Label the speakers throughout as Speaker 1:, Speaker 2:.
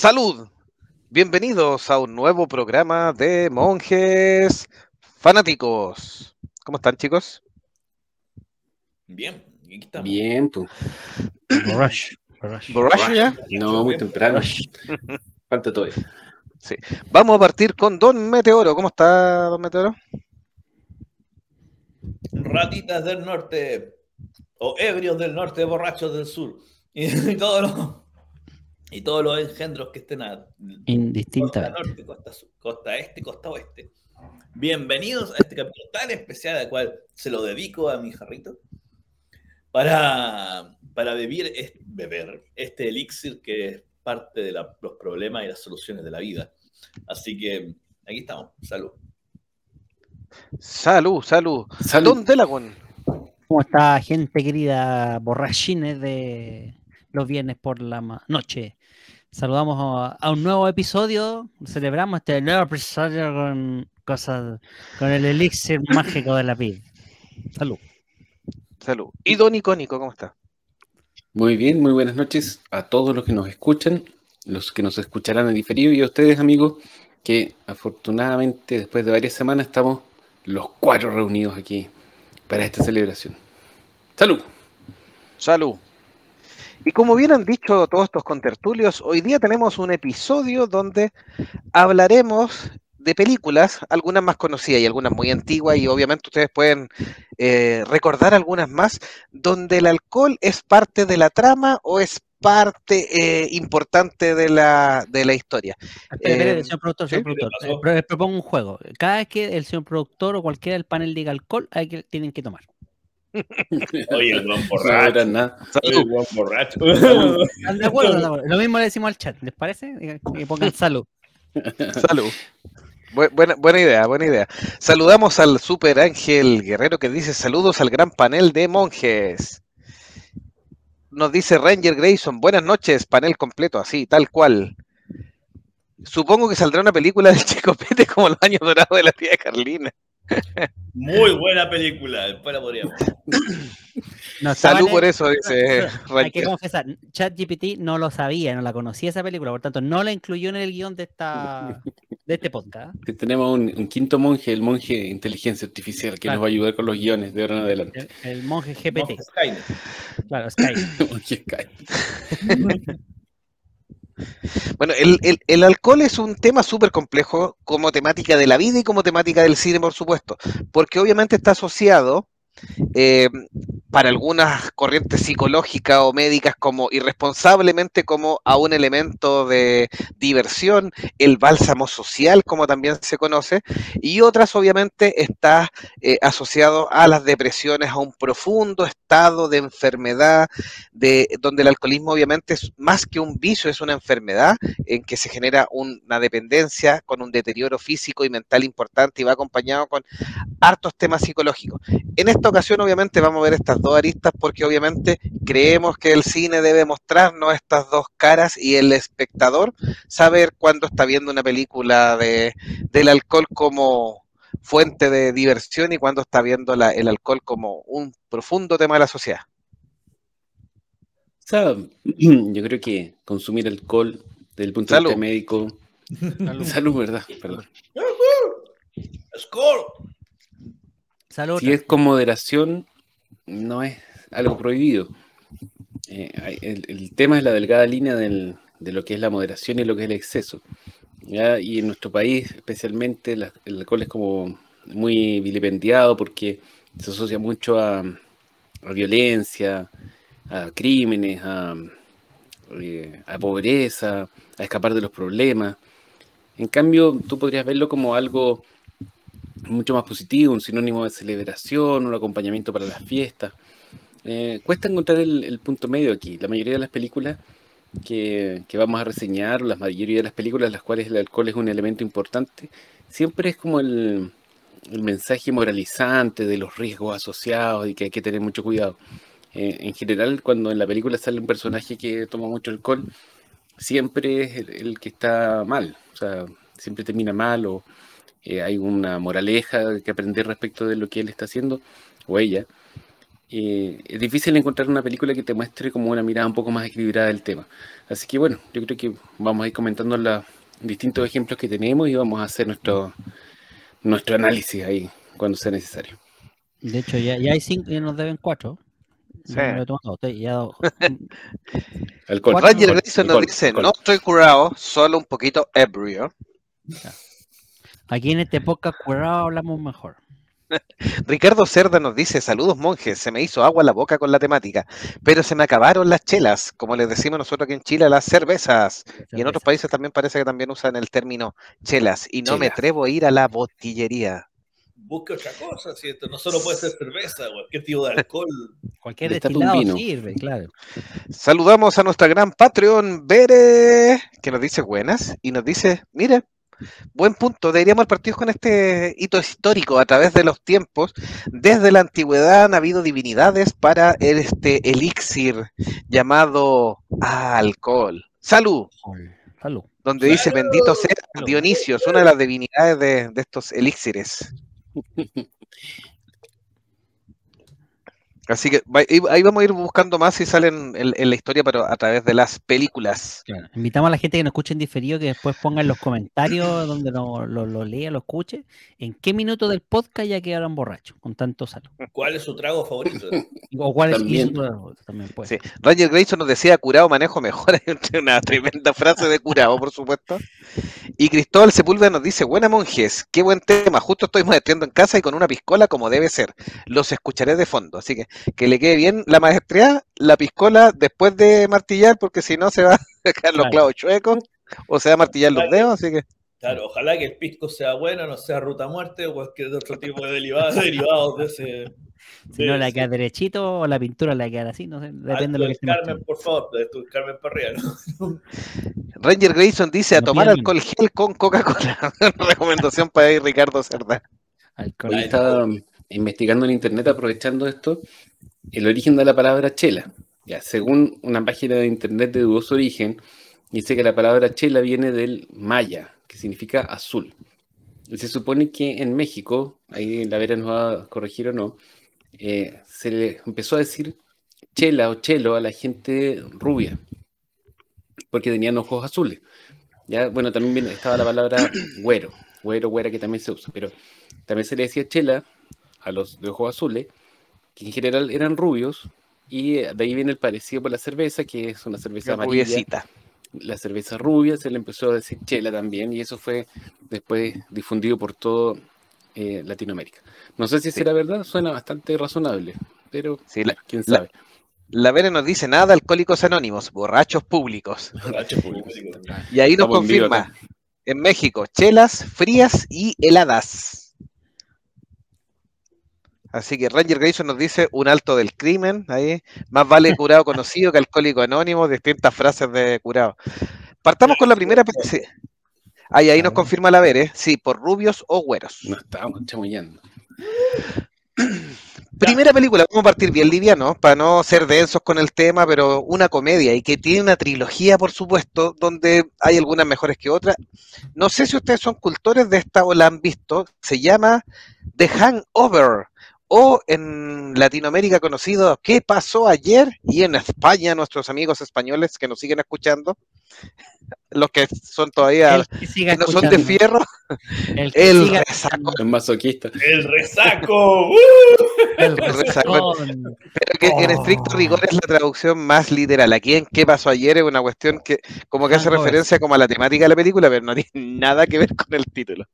Speaker 1: Salud. Bienvenidos a un nuevo programa de monjes fanáticos. ¿Cómo están, chicos?
Speaker 2: Bien, aquí estamos.
Speaker 3: Bien, tú.
Speaker 4: Borracho.
Speaker 1: ¿Borracho ya?
Speaker 3: No, muy temprano. Falta todavía.
Speaker 1: Sí. Vamos a partir con Don Meteoro. ¿Cómo está, Don Meteoro?
Speaker 2: Ratitas del norte, o ebrios del norte, borrachos del sur. Y, todos los y todos los engendros que estén a costa norte, costa, sur, costa este, costa oeste. Bienvenidos a este capítulo tan especial al cual se lo dedico a mi jarrito para, para beber, es- beber este elixir que es parte de la- los problemas y las soluciones de la vida. Así que aquí estamos. Salud.
Speaker 1: Salud, salud.
Speaker 3: Salud.
Speaker 1: Don Delagon.
Speaker 4: ¿Cómo está, gente querida? Borrachines de los viernes por la noche. Saludamos a, a un nuevo episodio. Celebramos este nuevo episodio con cosas, con el elixir mágico de la vida. Salud.
Speaker 1: Salud. Y Don Icónico, ¿cómo está?
Speaker 3: Muy bien, muy buenas noches a todos los que nos escuchan, los que nos escucharán en diferido y a ustedes, amigos, que afortunadamente después de varias semanas estamos los cuatro reunidos aquí para esta celebración. Salud.
Speaker 1: Salud. Y como bien han dicho todos estos contertulios, hoy día tenemos un episodio donde hablaremos de películas, algunas más conocidas y algunas muy antiguas, y obviamente ustedes pueden eh, recordar algunas más, donde el alcohol es parte de la trama o es parte eh, importante de la, de la historia.
Speaker 4: Espera,
Speaker 1: Eh,
Speaker 4: señor productor,
Speaker 1: ¿sí?
Speaker 4: señor productor.
Speaker 2: ¿Qué pasó?
Speaker 4: Eh, pro- propongo un juego. Cada vez que el señor productor o cualquiera del panel diga alcohol, hay que, tienen que tomar.
Speaker 2: Oye, el buen
Speaker 3: No era
Speaker 2: borracho.
Speaker 3: nada.
Speaker 2: Oye, el buen borracho.
Speaker 4: ¿Están de acuerdo? ¿Están de acuerdo? Lo mismo le decimos al chat, ¿les parece? Digan- Que pongan salud.
Speaker 1: Salud. Bu- Buena, buena idea, buena idea. Saludamos al Super Ángel Guerrero que dice saludos al gran panel de monjes. Nos dice Ranger Grayson, buenas noches, panel completo, así, tal cual. Supongo que saldrá una película del Chico Pete como los años dorados de la tía Carlina.
Speaker 2: Muy buena película. Después la podríamos.
Speaker 4: No
Speaker 1: Salud por eso, dice
Speaker 4: Hay que confesar, ChatGPT no lo sabía, no la conocía esa película, por tanto no la incluyó en el guion de esta de este podcast.
Speaker 3: Que tenemos un, un quinto monje, el monje de inteligencia artificial, que
Speaker 4: Claro.
Speaker 3: nos va a ayudar con los guiones de ahora en adelante.
Speaker 4: El, el monje GPT,
Speaker 2: Monje Skynet.
Speaker 4: claro, Sky.
Speaker 3: Monje Sky.
Speaker 1: Bueno, el, el- el alcohol es un tema súper complejo como temática de la vida y como temática del cine, por supuesto, porque obviamente está asociado eh, para algunas corrientes psicológicas o médicas como irresponsablemente como a un elemento de diversión, el bálsamo social como también se conoce, y otras obviamente está eh, asociado a las depresiones, a un profundo estado de enfermedad, de, donde el alcoholismo obviamente es más que un vicio, es una enfermedad en que se genera una dependencia con un deterioro físico y mental importante y va acompañado con hartos temas psicológicos. En esta ocasión, obviamente, vamos a ver estas dos aristas porque obviamente creemos que el cine debe mostrarnos estas dos caras y el espectador saber cuándo está viendo una película de, del alcohol como fuente de diversión y cuándo está viendo la- el alcohol como un profundo tema de la sociedad.
Speaker 3: O sea, yo creo que consumir alcohol desde el punto de vista médico. Salud, ¿verdad? Perdón.
Speaker 2: Score.
Speaker 3: Si es con moderación, no es algo prohibido. Eh, el, el tema es la delgada línea del- de lo que es la moderación y lo que es el exceso. ¿ya? Y en nuestro país, especialmente, la- el alcohol es como muy vilipendiado porque se asocia mucho a, a violencia, a crímenes, a, eh, a pobreza, a escapar de los problemas. En cambio, tú podrías verlo como algo mucho más positivo, un sinónimo de celebración, un acompañamiento para las fiestas. Eh, cuesta encontrar el, punto medio aquí. La mayoría de las películas que, que vamos a reseñar, la mayoría de las películas en las cuales el alcohol es un elemento importante, siempre es como el, el mensaje moralizante de los riesgos asociados y que hay que tener mucho cuidado. Eh, en general, cuando en la película sale un personaje que toma mucho alcohol, siempre es el, el que está mal, o sea, siempre termina mal o eh, hay una moraleja que aprender respecto de lo que él está haciendo o ella. Y es difícil encontrar una película que te muestre como una mirada un poco más equilibrada del tema. Así que bueno, yo creo que vamos a ir comentando los distintos ejemplos que tenemos y vamos a hacer nuestro, nuestro análisis ahí cuando sea necesario.
Speaker 4: De hecho, ya, ya hay cinco y nos deben cuatro.
Speaker 1: Sí.
Speaker 4: No me lo he tomado, usted ya
Speaker 3: Alcohol.
Speaker 1: Roger Grayson nos dice, no estoy curado, solo un poquito ebrio.
Speaker 4: Aquí en este podcast curado hablamos mejor.
Speaker 1: Ricardo Cerda nos dice, saludos monjes, se me hizo agua en la boca con la temática, pero se me acabaron las chelas, como les decimos nosotros aquí en Chile, las cervezas. Y en otros países también parece que también usan el término chelas, y no me atrevo a ir a la botillería.
Speaker 2: Busque otra cosa, ¿cierto? No solo puede ser cerveza, cualquier tipo de alcohol.
Speaker 4: Cualquier destilado
Speaker 3: vino.
Speaker 4: sirve, claro.
Speaker 1: Saludamos a nuestra gran Patreon, Bere, que nos dice buenas, y nos dice, mire, buen punto, deberíamos partir con este hito histórico a través de los tiempos. Desde la antigüedad han habido divinidades para este elixir llamado alcohol. Salud,
Speaker 4: Salud.
Speaker 1: donde dice bendito sea Dionisio, es una de las divinidades de, de estos elixires. Así que ahí vamos a ir buscando más si salen en, en la historia, pero a través de las películas.
Speaker 4: Claro. Invitamos a la gente que nos escuche en diferido que después ponga en los comentarios donde lo, lo, lo lea, lo escuche, en qué minuto del podcast ya quedaron borrachos, con tanto salud.
Speaker 2: ¿Cuál es su trago favorito?
Speaker 4: O cuál es eso también puede.
Speaker 1: Sí. Roger Grayson nos decía curado manejo mejor. Una tremenda frase de curado, por supuesto. Y Cristóbal Sepúlveda nos dice, buena monjes, qué buen tema. Justo estoy maestriando en casa y con una piscola como debe ser. Los escucharé de fondo. Así que que le quede bien la maestría, la piscola después de martillar, porque si no se va a dejar los
Speaker 4: Claro.
Speaker 1: clavos chuecos o se va a martillar los dedos. Así que
Speaker 2: Claro, ojalá que el pisco sea bueno, no sea ruta muerte o cualquier otro tipo de derivados, derivados de ese.
Speaker 4: Si no le queda derechito o la pintura le queda así, no sé, depende de lo que
Speaker 2: Carmen, por favor, de tu Carmen Parrilla, ¿no?
Speaker 1: Ranger Grayson dice a tomar alcohol gel con Coca-Cola. Recomendación para ir Ricardo Cerda.
Speaker 4: Alcohol.
Speaker 3: Investigando en internet, aprovechando esto, el origen de la palabra chela. Ya, según una página de internet de dudoso origen, dice que la palabra chela viene del maya, que significa azul. Y se supone que en México, ahí la Vera nos va a corregir o no, eh, se le empezó a decir chela o chelo a la gente rubia, porque tenían ojos azules. Ya, bueno, también estaba la palabra güero, güero, güera, que también se usa, pero también se le decía chela a los de ojos azules, que en general eran rubios, y eh, de ahí viene el parecido por la cerveza, que es una cerveza amarilla.
Speaker 1: Rubiecita.
Speaker 3: La cerveza rubia se le empezó a decir chela también, y eso fue después difundido por todo eh, Latinoamérica. No sé si será verdad, suena bastante razonable, pero
Speaker 1: Sí, la-
Speaker 3: quién sabe.
Speaker 1: La Vera nos dice nada de alcohólicos anónimos, borrachos públicos.
Speaker 2: Borracho público.
Speaker 1: Y ahí nos
Speaker 3: Estamos en vivo
Speaker 1: confirma, en México, chelas frías y heladas. Así que Ranger Grayson nos dice un alto del crimen, ahí, más vale curado conocido que alcohólico anónimo, distintas frases de curado. Partamos con la primera. pe- sí. Ahí, ahí nos confirma la Vere, sí, por rubios o güeros.
Speaker 3: No estábamos chamullando.
Speaker 1: Primera película, vamos a partir bien liviano, para no ser densos con el tema, pero una comedia y que tiene una trilogía, por supuesto, donde hay algunas mejores que otras. No sé si ustedes son cultores de esta o la han visto, se llama The Hangover, o en Latinoamérica conocido ¿Qué pasó ayer? Y en España, nuestros amigos españoles que nos siguen escuchando, los que son todavía,
Speaker 4: El que
Speaker 1: no son de fierro,
Speaker 4: el que
Speaker 1: el
Speaker 4: siga
Speaker 1: resaco,
Speaker 3: Es masoquista.
Speaker 2: El resaco. ¡uh!
Speaker 4: el
Speaker 1: resaco. Pero que en estricto
Speaker 4: Oh.
Speaker 1: rigor es la traducción más literal. Aquí en qué pasó ayer es una cuestión que como que hace referencia como a la temática de la película, pero no tiene nada que ver con el título.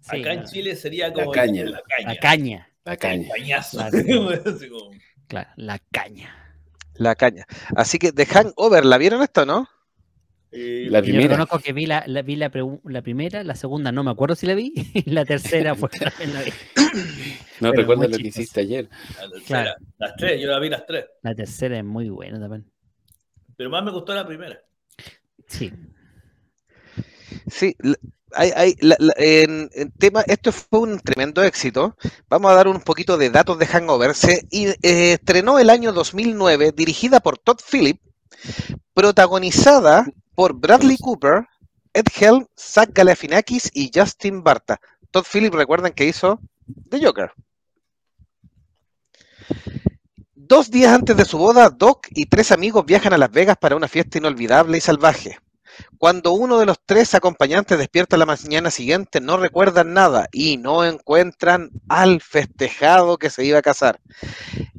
Speaker 4: Sí,
Speaker 2: Acá en Chile sería como
Speaker 3: caña.
Speaker 2: la caña.
Speaker 4: La caña,
Speaker 3: La caña.
Speaker 2: Así como-
Speaker 4: claro, la caña.
Speaker 1: La caña. Así que The Hangover, ¿la vieron esto, no?
Speaker 2: Eh,
Speaker 3: La
Speaker 4: Yo
Speaker 3: primera.
Speaker 4: reconozco que vi la, la- vi la, la primera, la segunda no me acuerdo si la vi, y la tercera fue también la vi.
Speaker 3: No
Speaker 4: Pero muy
Speaker 3: lo que hiciste ayer.
Speaker 2: la tercera.
Speaker 4: Claro.
Speaker 2: Las tres, yo la vi las tres.
Speaker 4: La tercera es muy buena también.
Speaker 2: Pero más me gustó la primera.
Speaker 4: Sí.
Speaker 1: Sí, hay, en, tema, esto fue un tremendo éxito. Vamos a dar un poquito de datos de Hangover. Se eh, estrenó el año 2009, dirigida por Todd Phillip, protagonizada por Bradley Cooper, Ed Helm, Zach Galifianakis y Justin Barta. Todd Phillip, recuerden que hizo The Joker. Dos días antes de su boda, Doc y tres amigos viajan a Las Vegas para una fiesta inolvidable y salvaje. Cuando uno de los tres acompañantes despierta la mañana siguiente, no recuerdan nada y no encuentran al festejado que se iba a casar.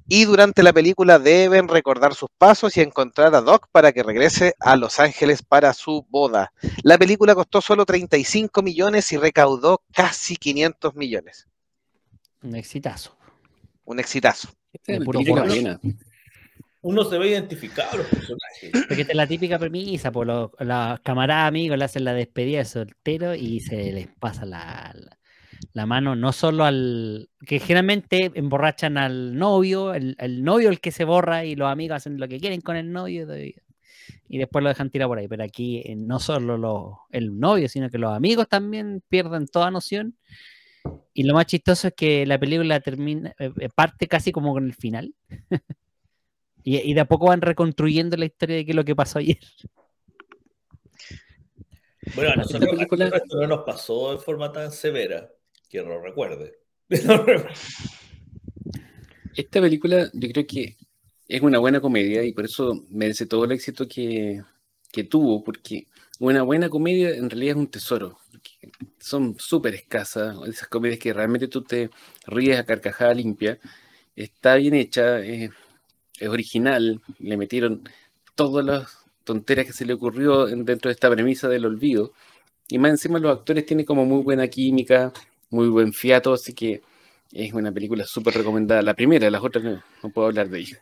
Speaker 1: Y durante la película deben recordar sus pasos y encontrar a Doc para que regrese a Los Ángeles para su boda. La película costó solo 35 millones y recaudó casi 500 millones.
Speaker 4: Un exitazo.
Speaker 1: Un exitazo.
Speaker 3: Esta es
Speaker 4: De
Speaker 3: la
Speaker 4: puro
Speaker 3: típica
Speaker 4: borracho.
Speaker 3: buena.
Speaker 2: Uno se ve identificado a los personajes.
Speaker 4: Porque esta es la típica premisa, por los, los camaradas amigos le hacen la despedida de soltero y se les pasa la, la, mano, no solo al. que generalmente emborrachan al novio, el, el novio el que se borra y los amigos hacen lo que quieren con el novio y después lo dejan tirar por ahí. Pero aquí eh, no solo lo- el novio, sino que los amigos también pierden toda noción. Y lo más chistoso es que la película termina, eh, eh, parte casi como con el final. y, y de a poco van reconstruyendo la historia de qué es lo que pasó ayer.
Speaker 2: Bueno, a
Speaker 3: Esta
Speaker 2: nosotros, a
Speaker 3: película-
Speaker 2: esto no nos pasó de forma tan severa, que lo recuerde.
Speaker 3: Esta película yo creo que es una buena comedia y por eso merece todo el éxito que, que tuvo, porque una buena comedia en realidad es un tesoro. Son súper escasas, esas comedias que realmente tú te ríes a carcajada limpia. Está bien hecha, es, es original, le metieron todas las tonteras que se le ocurrió en- dentro de esta premisa del olvido. Y más encima los actores tienen como muy buena química, muy buen fiato, así que es una película súper recomendada. La primera, las otras no, no puedo hablar de ella.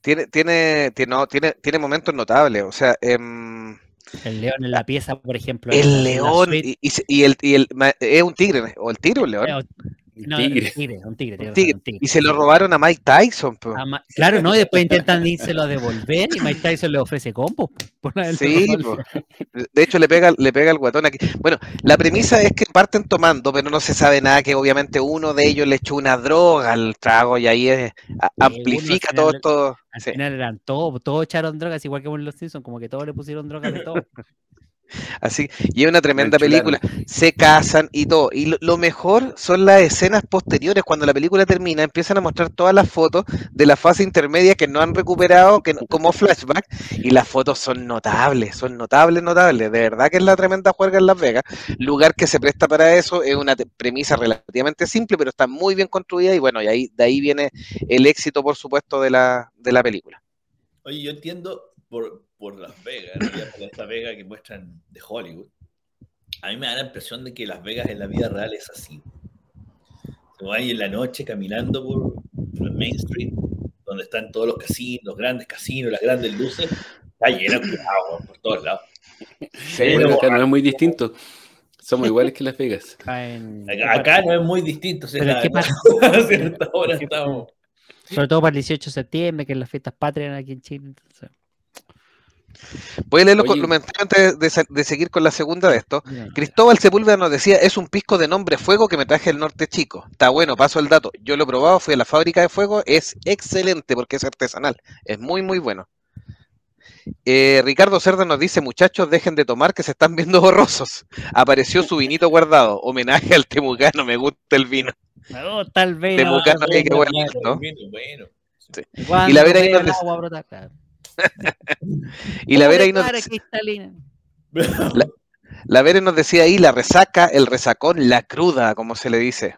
Speaker 1: Tiene, tiene, tiene, no, tiene, tiene momentos notables. O sea, em,
Speaker 4: El león en la pieza, por ejemplo.
Speaker 1: el león y, y se- y el, y el es un tigre, o el tigre o el león.
Speaker 4: Eh, No,
Speaker 3: Tigre.
Speaker 4: un tigre, un tigre, tienes
Speaker 1: Tigre.
Speaker 4: razón, un tigre.
Speaker 1: Y se lo robaron a Mike Tyson.
Speaker 4: ma- Claro, ¿no? Y después intentan írselo a devolver y Mike Tyson le ofrece combo.
Speaker 1: Sí, de hecho le pega, le pega el guatón aquí. Bueno, la premisa es que parten tomando, pero no se sabe nada que obviamente uno de ellos le echó una droga al trago y ahí es- a-
Speaker 4: uno al
Speaker 1: amplifica
Speaker 4: final
Speaker 1: todo Sí.
Speaker 4: final eran todos, todos echaron drogas, igual que en Los Simpsons, como que todos le pusieron drogas de todo.
Speaker 1: Así, y es una tremenda película. Se casan y todo. Y lo, lo mejor son las escenas posteriores, cuando la película termina, empiezan a mostrar todas las fotos de la fase intermedia que no han recuperado que como flashback. Y las fotos son notables, son notables, notables. De verdad que es la tremenda juerga en Las Vegas. Lugar que se presta para eso, es una premisa relativamente simple, pero está muy bien construida. Y bueno, y ahí, de ahí viene el éxito, por supuesto, de la, de la película.
Speaker 2: Oye, yo entiendo por, por Las Vegas, en realidad, por esta Vega que muestran de Hollywood. A mí me da la impresión de que Las Vegas en la vida real es así. Se va ahí en la noche caminando por, por el Main Street, donde están todos los casinos, los grandes casinos, las grandes luces. Está lleno de cuidado por todos lados.
Speaker 3: Bueno, acá no es muy distinto. Somos iguales que Las Vegas.
Speaker 4: Acá, en-
Speaker 2: Acá, acá no es muy distinto. si
Speaker 4: Pero
Speaker 2: la-
Speaker 4: ¿qué pasa?
Speaker 2: a cierta hora estamos.
Speaker 4: Sobre todo para el 18 de septiembre, que es las fiestas patrias aquí en Chile. entonces,
Speaker 1: Voy a leer los comentarios antes de, seguir con la segunda de esto.
Speaker 4: mira,
Speaker 1: Cristóbal Sepúlveda nos decía, es un pisco de nombre fuego que me traje del norte chico. Está bueno, paso el dato. Yo lo he probado, fui a la fábrica de fuego, es excelente porque es artesanal. Es muy, muy bueno. Eh, Ricardo Cerda nos dice, muchachos, dejen de tomar que se están viendo borrosos. Apareció su vinito guardado. Homenaje al temucano, me gusta el vino.
Speaker 4: Me gusta el vino.
Speaker 1: Temucano, hay que
Speaker 4: bueno,
Speaker 1: bueno, ¿no?
Speaker 2: Bueno.
Speaker 1: Y la Vera ahí nos
Speaker 4: el
Speaker 1: dice-. Y la Vera ahí nos, la Vera nos decía ahí, la resaca, el resacón, la cruda, como se le dice.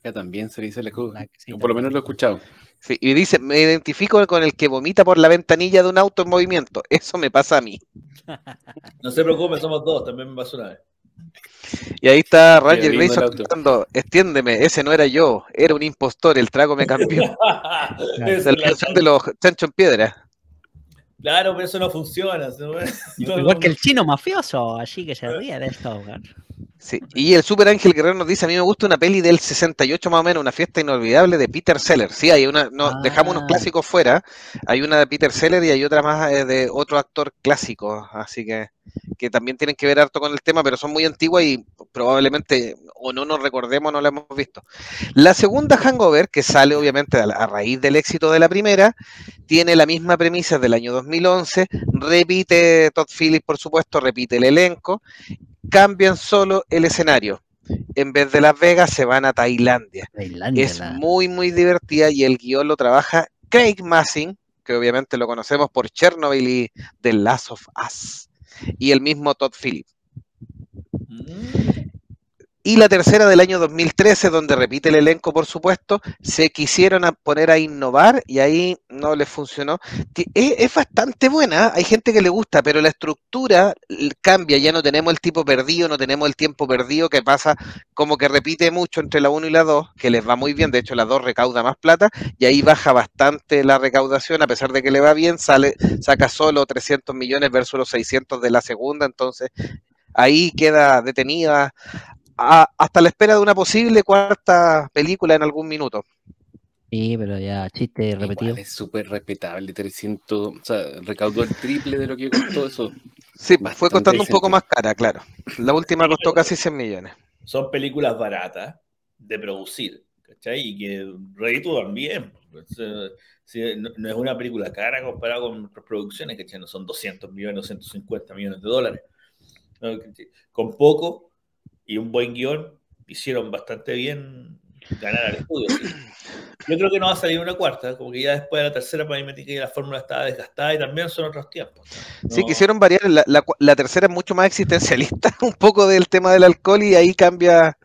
Speaker 3: Acá también se le dice la
Speaker 4: sí,
Speaker 3: Yo por lo menos lo he escuchado.
Speaker 1: Sí, y dice, me identifico con el que vomita por la ventanilla de un auto en movimiento. Eso me pasa a mí.
Speaker 2: No se preocupe, somos dos, también me pasó una vez.
Speaker 1: Y ahí está Ranger Grayson cantando, extiéndeme, ese no era yo, era un impostor, el trago me cambió. De la canción de los chancho en piedra.
Speaker 2: Claro, pero eso no funciona.
Speaker 4: Igual que el chino mafioso, allí que se ríe de esto.
Speaker 1: Sí. Y el Super Ángel Guerrero nos dice, a mí me gusta una peli del 68 más o menos, una fiesta inolvidable de Peter Seller. Sí, hay una, no,
Speaker 4: Ah.
Speaker 1: dejamos unos clásicos fuera, hay una de Peter Seller y hay otra más eh, de otro actor clásico, así que, que también tienen que ver harto con el tema, pero son muy antiguas y probablemente o no nos recordemos, no la hemos visto. La segunda Hangover, que sale obviamente a, la- a raíz del éxito de la primera, tiene la misma premisa del año 2011, repite Todd Phillips, por supuesto, repite el elenco, cambian solo el escenario. En vez de Las Vegas se van a Tailandia.
Speaker 4: Tailandia,
Speaker 1: Es
Speaker 4: la-
Speaker 1: muy, muy divertida y el guion lo trabaja Craig Massing, que obviamente lo conocemos por Chernobyl y The Last of Us, y el mismo Todd Phillips.
Speaker 2: Mm.
Speaker 1: Y la tercera del año 2013, donde repite el elenco, por supuesto, se quisieron poner a innovar y ahí no les funcionó. Es, bastante buena, hay gente que le gusta, pero la estructura cambia, ya no tenemos el tipo perdido, no tenemos el tiempo perdido que pasa como que repite mucho entre la 1 y la 2, que les va muy bien, de hecho la 2 recauda más plata y ahí baja bastante la recaudación, a pesar de que le va bien, sale, saca solo 300 millones versus los 600 de la segunda, entonces ahí queda detenida a- hasta la espera de una posible cuarta película en algún minuto.
Speaker 4: Sí, pero ya chiste repetido.
Speaker 3: Igual es súper respetable, 300, o sea, recaudó el triple de lo que costó eso.
Speaker 1: Sí, fue costando un poco más cara, claro. La última costó casi 100 millones.
Speaker 2: Son películas baratas de producir, ¿cachai? Y que reditúan bien. Pues, eh, sí, no, no es una película cara comparada con otras producciones, ¿cachai? No son 200 millones, 250 millones de dólares. Con poco y un buen guion, hicieron bastante bien ganar al estudio. ¿sí? Yo creo que no va a salir una cuarta, como que ya después de la tercera para mí me que la fórmula estaba desgastada y también son otros tiempos.
Speaker 1: Sí,
Speaker 2: No-
Speaker 1: quisieron variar. La, la la tercera es mucho más existencialista, un poco del tema del alcohol y ahí cambia,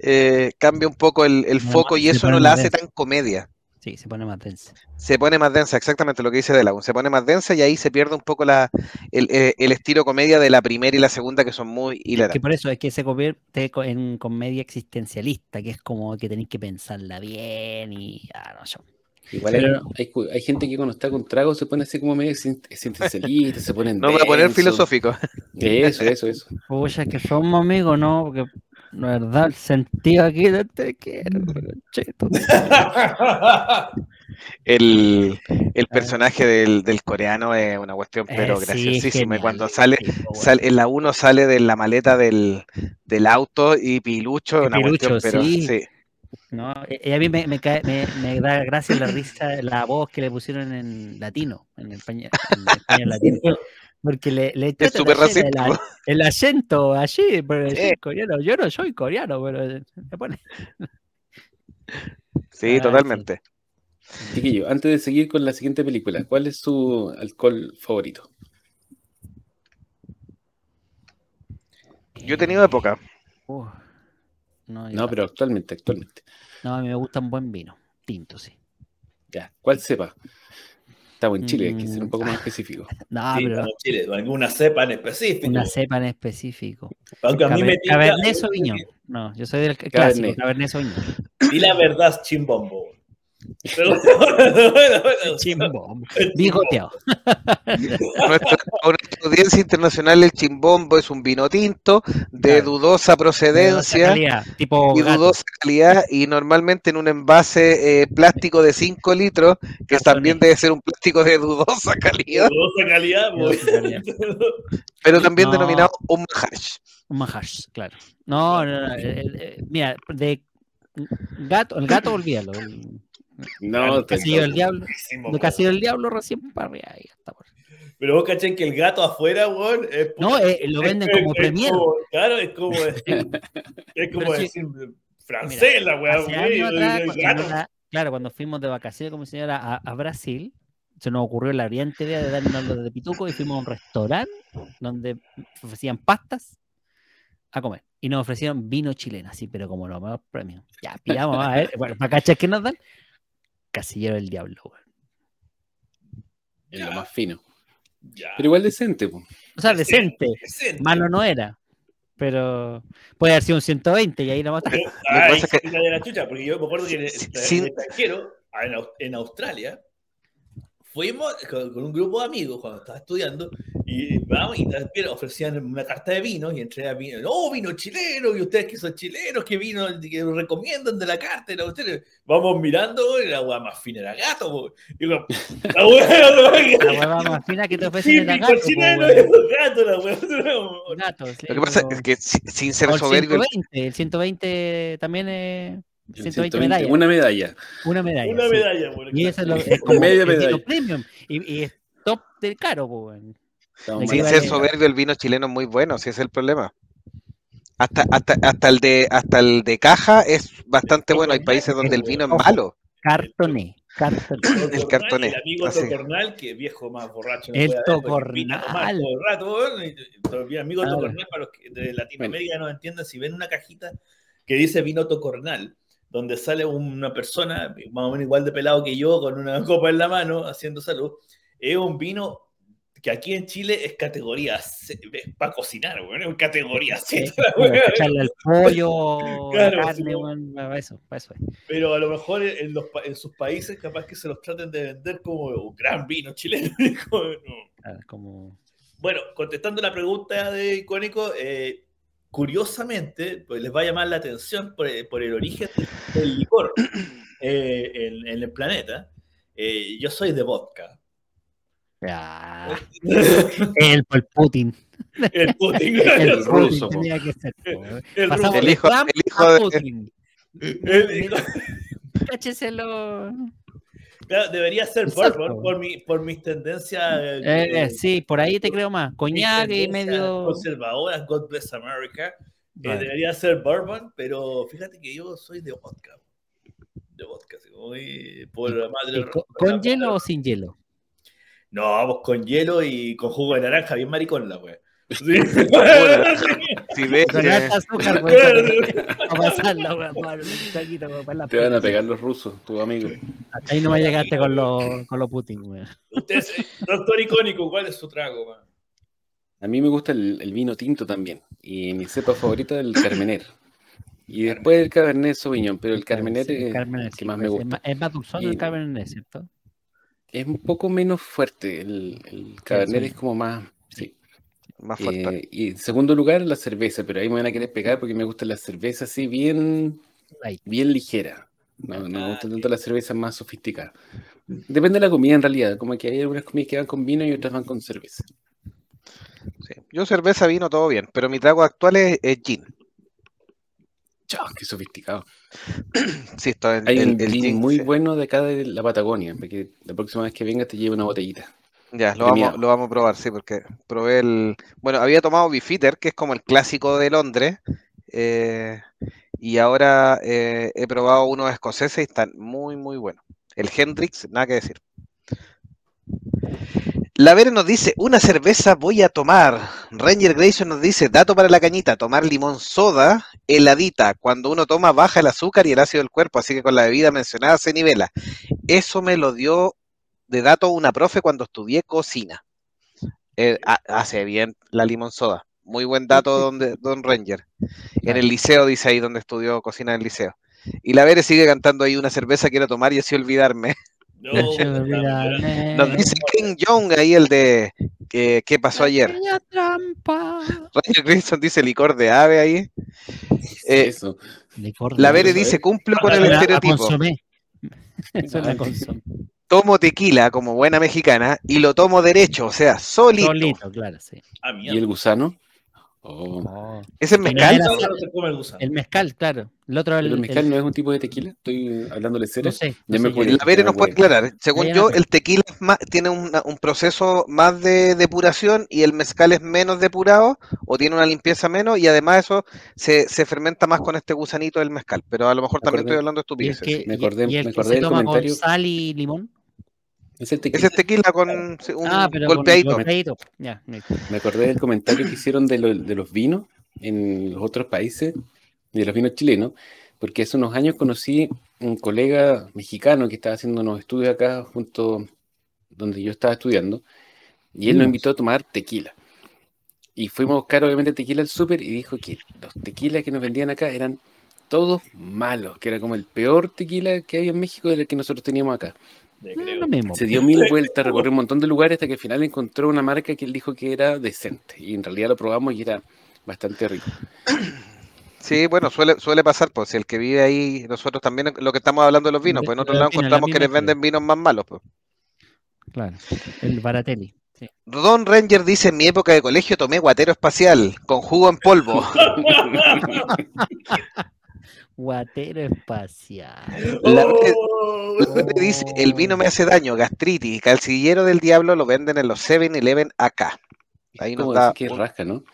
Speaker 1: eh, cambia un poco el, el
Speaker 4: No,
Speaker 1: foco y eso no la hace tan comedia.
Speaker 4: Sí, se pone más densa.
Speaker 1: Se pone más densa, exactamente lo que dice Delagun. Se pone más densa y ahí se pierde un poco la, el, el- el estilo comedia de la primera y la segunda que son muy
Speaker 4: Es que
Speaker 1: hilarantes.
Speaker 4: por eso es que se convierte co- en comedia existencialista, que es como que tenéis que pensarla bien y ah, no, yo.
Speaker 3: Igual
Speaker 4: Pero-
Speaker 3: hay, hay gente que cuando está con trago se pone así como medio existen- existencialista, se ponen
Speaker 1: No me voy a poner
Speaker 3: denso.
Speaker 1: filosófico.
Speaker 3: Eso, eso, eso.
Speaker 4: Pucha, que somos amigos, ¿no? Porque la verdad, el sentido aquí no te quiero, pero, cheto.
Speaker 1: El, el personaje del, del coreano es una cuestión, pero
Speaker 4: Eh, sí,
Speaker 1: graciosísima. Y
Speaker 4: genial,
Speaker 1: cuando sale, sale- en la 1 sale de la maleta del, del auto y Pilucho,
Speaker 4: Y
Speaker 1: una cuestión,
Speaker 4: Pilucho,
Speaker 1: pero
Speaker 4: sí.
Speaker 1: sí.
Speaker 4: No, eh, eh, a mí me, me, cae- me, me da gracia la risa, la voz que le pusieron en latino, en español, en español latino. Porque le, le
Speaker 1: Es súper racista.
Speaker 4: El, acento allí, pero
Speaker 1: Sí.
Speaker 4: coreano. Yo no soy coreano, pero se pone.
Speaker 1: Sí,
Speaker 4: Ah,
Speaker 1: totalmente.
Speaker 3: Chiquillo, antes de seguir con la siguiente película, ¿cuál es su alcohol favorito?
Speaker 1: Yo he tenido época.
Speaker 4: Uh, No,
Speaker 3: pero actualmente, actualmente.
Speaker 4: no, a mí me gusta un buen vino, tinto, sí.
Speaker 3: Ya, ¿cuál sepa? Estamos en Chile, hay que ser un
Speaker 4: Mm.
Speaker 3: poco más específico.
Speaker 4: No,
Speaker 2: Sí,
Speaker 4: pero
Speaker 2: Chile, alguna cepa en específico.
Speaker 4: una cepa en específico.
Speaker 2: Aunque a mí me tinca-
Speaker 4: Cabernet Sauvignon. No, yo soy del clásico, Cabernet Sauvignon.
Speaker 2: Di la verdad, chimbombo. Pero, bueno, bueno,
Speaker 4: Chimbom. Bigoteado.
Speaker 1: Nuestra, a nuestra audiencia internacional, el chimbombo es un vino tinto de
Speaker 4: Claro.
Speaker 1: dudosa procedencia
Speaker 4: Calidad, tipo
Speaker 1: y
Speaker 4: gato.
Speaker 1: dudosa calidad y normalmente en un envase eh, plástico de 5 litros, que también debe ser un plástico de dudosa calidad,
Speaker 2: dudosa calidad, pues.
Speaker 4: Dudosa calidad.
Speaker 1: pero también
Speaker 4: No.
Speaker 1: denominado un mahash.
Speaker 4: Un mahash, claro. No, no, el- el- mira, de gato, el gato, olvídalo. El,
Speaker 3: No,
Speaker 4: el casillo del diablo.
Speaker 2: Pésimo,
Speaker 4: El
Speaker 2: weón.
Speaker 4: casillo del diablo recién para arriba. ahí está, por-
Speaker 2: Pero vos caché que el gato afuera, weón, es
Speaker 4: No, eh, lo venden
Speaker 2: es-
Speaker 4: como premier.
Speaker 2: como- claro, es como decir, es como decir francés la weá, el
Speaker 4: claro, cuando fuimos de vacaciones con mi señora a, a Brasil, se nos ocurrió la brillante idea de darnos lo de pituco y fuimos a un restaurante donde ofrecían pastas a comer. Y nos ofrecieron vino chileno, así, pero como los más premios. Ya, pillamos, a ver, bueno, para cachar que nos dan. Casillero del diablo, weón.
Speaker 3: es lo más fino.
Speaker 2: Ya.
Speaker 3: Pero igual decente, po.
Speaker 4: O sea, decente.
Speaker 2: Decente.
Speaker 4: Malo no era. Pero puede haber sido un 120 y ahí la mataron.
Speaker 1: Pasa es que-
Speaker 2: de la chucha, porque yo me acuerdo que en, en extranjero, en, Aus- en Australia, fuimos con un grupo de amigos cuando estaba estudiando y vamos y también ofrecían una carta de vino y entre vino, oh, vino chileno, y ustedes que son chilenos, ¿qué vino que nos recomiendan de la carta? Y la ustedes, vamos mirando, y la hueá más fina era gato, po. Y la hueá,
Speaker 4: más fina que te ofrecen
Speaker 2: típico
Speaker 4: gato.
Speaker 2: chileno es gato, la hueá.
Speaker 4: Gato, sí,
Speaker 1: Lo que pasa es que si- sin ser
Speaker 4: el
Speaker 1: soberbio,
Speaker 4: 120, el 120 también es
Speaker 3: El
Speaker 4: 120
Speaker 3: 120,
Speaker 4: medallas.
Speaker 3: Una medalla.
Speaker 4: Una medalla.
Speaker 2: Una
Speaker 4: sí.
Speaker 2: medalla, por
Speaker 4: Y eso es, lo, es como
Speaker 3: Media medalla.
Speaker 4: premium. Y, y es top del caro, Aquí
Speaker 1: sin ser soberbio, el vino chileno es muy bueno, si es el problema. Hasta, hasta, hasta, el de, hasta el de caja es bastante bueno. Hay países donde el vino es malo.
Speaker 4: Cartoné. Cartón.
Speaker 1: El cartoné,
Speaker 2: El amigo
Speaker 1: así.
Speaker 2: Tocornal, que viejo más borracho. no
Speaker 4: El Tocornal.
Speaker 2: el amigo. Tocornal, para los que de Latinoamérica no entiendan, si ven una cajita que dice vino Tocornal, donde sale una persona, más o menos igual de pelado que yo, con una copa en la mano, haciendo salud, es un vino que aquí en Chile es categoría C, es para cocinar, weón, es categoría C.
Speaker 4: Sí, echarle al pollo,
Speaker 2: Claro,
Speaker 4: la
Speaker 2: sí,
Speaker 4: carne, para eso, para eso es.
Speaker 2: Pero a lo mejor en, los en sus países capaz que se los traten de vender como un gran vino chileno. Como,
Speaker 4: como
Speaker 2: Bueno, contestando la pregunta de Icónico, eh, curiosamente, pues les va a llamar la atención por, el- por el origen del licor eh, en, en el planeta. Eh, yo soy de vodka.
Speaker 4: el, el Putin.
Speaker 2: el Putin.
Speaker 4: El
Speaker 2: el,
Speaker 3: ruso,
Speaker 4: Putin tenía que ser.
Speaker 2: el
Speaker 4: Pasamos.
Speaker 1: El
Speaker 4: de
Speaker 1: hijo-
Speaker 4: Trump
Speaker 1: el hijo
Speaker 4: a
Speaker 1: de-
Speaker 4: Putin.
Speaker 2: El-
Speaker 4: Cácheselo.
Speaker 2: claro, debería ser
Speaker 4: Exacto.
Speaker 2: bourbon por, mi, por mis tendencias.
Speaker 4: Eh,
Speaker 2: eh,
Speaker 4: sí, por ahí te creo más. Coñac y medio.
Speaker 2: Conservadoras, God bless America. Eh,
Speaker 4: Vale.
Speaker 2: debería ser bourbon, pero fíjate que yo soy de vodka. De vodka, muy por la madre.
Speaker 4: ¿Y con, con hielo o sin hielo?
Speaker 2: No, vamos con hielo y con jugo de naranja, bien maricón la wea. Sí.
Speaker 1: Si ves
Speaker 4: Con
Speaker 1: que-
Speaker 4: alta azúcar,
Speaker 3: Te van a pegar los rusos, tu amigo.
Speaker 4: Hasta ahí no me llegaste con los con los Putin, güey.
Speaker 2: Usted, es- doctor icónico, ¿cuál es su trago, man?
Speaker 3: A mí me gusta el, el vino tinto también. Y mi cepa favorita es el Carmener. Y después el Cabernet Sauvignon, pero el Carmener
Speaker 4: Sí, el
Speaker 3: es el que
Speaker 4: sí,
Speaker 3: más me
Speaker 4: pues,
Speaker 3: gusta.
Speaker 4: Es más, es más dulzón
Speaker 3: Y-
Speaker 4: el Cabernet, ¿cierto?
Speaker 3: Es un poco menos fuerte. El, el Cabernet
Speaker 4: sí.
Speaker 3: es como más. Sí.
Speaker 1: más fuerte.
Speaker 3: Eh, y en segundo lugar, la cerveza, pero ahí me van a querer pegar porque me gusta la cerveza así bien,
Speaker 4: Light.
Speaker 3: bien ligera. No, no me
Speaker 2: Ah,
Speaker 3: gusta tanto la cerveza más sofisticada. Depende de la comida en realidad, como que hay algunas comidas que van con vino y otras van con cerveza.
Speaker 1: Sí. Yo cerveza, vino, todo bien, pero mi trago actual es, es gin.
Speaker 3: Chao, qué sofisticado.
Speaker 1: Sí, esto es
Speaker 3: Hay
Speaker 1: el,
Speaker 3: un
Speaker 1: el
Speaker 3: gin muy
Speaker 1: sí.
Speaker 3: bueno de acá de la Patagonia, porque la próxima vez que venga te lleve una botellita.
Speaker 1: Ya, lo vamos, lo vamos a probar, sí, porque probé el... Bueno, había tomado Beefeater, que es como el clásico de Londres, eh, y ahora eh, he probado unos escoceses y están muy, muy buenos. El Hendrix, nada que decir. La Vere nos dice, una cerveza voy a tomar. Ranger Grayson nos dice, dato para la cañita, tomar limón soda heladita. Cuando uno toma baja el azúcar y el ácido del cuerpo, así que con la bebida mencionada se nivela. Eso me lo dio de dato una profe cuando estudié cocina. Eh, ha- hace bien la limón soda. Muy buen dato, don, don Ranger. En el liceo, dice ahí, donde estudió cocina en el liceo. Y la Vere sigue cantando ahí una cerveza, quiero tomar y así olvidarme.
Speaker 2: No.
Speaker 1: Nos dice King Young ahí el de eh, ¿Qué pasó ayer?
Speaker 4: Trampa.
Speaker 1: Grayson dice licor de ave ahí. Eh,
Speaker 3: Eso.
Speaker 4: Licor
Speaker 1: La
Speaker 4: de-
Speaker 1: Vere
Speaker 3: eso,
Speaker 1: dice, cumplo con
Speaker 2: Ah,
Speaker 1: el estereotipo.
Speaker 4: consomé. Suena a
Speaker 3: Ah,
Speaker 4: consomé.
Speaker 1: Tomo tequila como buena mexicana y lo tomo derecho, o sea, solito.
Speaker 4: Solito, claro, sí.
Speaker 2: Ah,
Speaker 3: ¿Y el gusano? Oh.
Speaker 4: Oh,
Speaker 1: ¿Ese es mezcal?
Speaker 2: No, no se come el gusano.
Speaker 4: El mezcal, claro. El otro, el,
Speaker 3: ¿Pero el mezcal
Speaker 4: el-
Speaker 3: no es un tipo de tequila? Estoy hablándole
Speaker 4: no
Speaker 3: serio.
Speaker 4: sé. No sé
Speaker 1: Vere
Speaker 3: Ya
Speaker 1: nos puede aclarar. Según yo,
Speaker 4: anoté.
Speaker 1: el tequila es más- tiene una- un proceso más de depuración y el mezcal es menos depurado o tiene una limpieza menos y además eso se, se fermenta más con este gusanito del mezcal. Pero a lo mejor
Speaker 3: Me
Speaker 1: también
Speaker 3: acordé.
Speaker 1: estoy hablando estupideces.
Speaker 4: que,
Speaker 1: sí.
Speaker 3: Me acordé-
Speaker 4: y el
Speaker 3: me
Speaker 4: que
Speaker 3: acordé
Speaker 4: se
Speaker 3: del
Speaker 4: toma
Speaker 3: comentario.
Speaker 4: con sal y limón.
Speaker 3: Es el tequila.
Speaker 1: Ese es tequila con un
Speaker 4: ah, pero
Speaker 1: golpeadito.
Speaker 4: Con golpeadito. Ya, listo.
Speaker 3: Me acordé del comentario que hicieron de, lo- de los vinos en los otros países, de los vinos chilenos, porque hace unos años conocí un colega mexicano que estaba haciendo unos estudios acá junto donde yo estaba estudiando, y él nos
Speaker 4: Vinos.
Speaker 3: invitó a tomar tequila. Y fuimos a buscar obviamente tequila al súper y dijo que los tequilas que nos vendían acá eran todos malos, que era como el peor tequila que hay en México del que nosotros teníamos acá.
Speaker 4: No, mismo.
Speaker 3: Se dio mil vueltas, recorrió un montón de lugares hasta que al final encontró una marca que él dijo que era decente. Y en realidad lo probamos y era bastante rico.
Speaker 1: Sí, bueno, suele, suele pasar, pues si el que vive ahí, nosotros también lo que estamos hablando de los vinos, pues en otro lado encontramos que les venden vinos más malos. Pues.
Speaker 4: Claro. El Baratelli. Sí.
Speaker 1: Don Ranger dice, en mi época de colegio tomé guatero espacial con jugo en polvo.
Speaker 4: Guatero espacial.
Speaker 1: La-
Speaker 2: Oh,
Speaker 1: La gente dice, el vino me hace daño, gastritis, calcillero del diablo lo venden en los 7-Eleven acá. Ahí nos da
Speaker 3: que rasca, ¿no?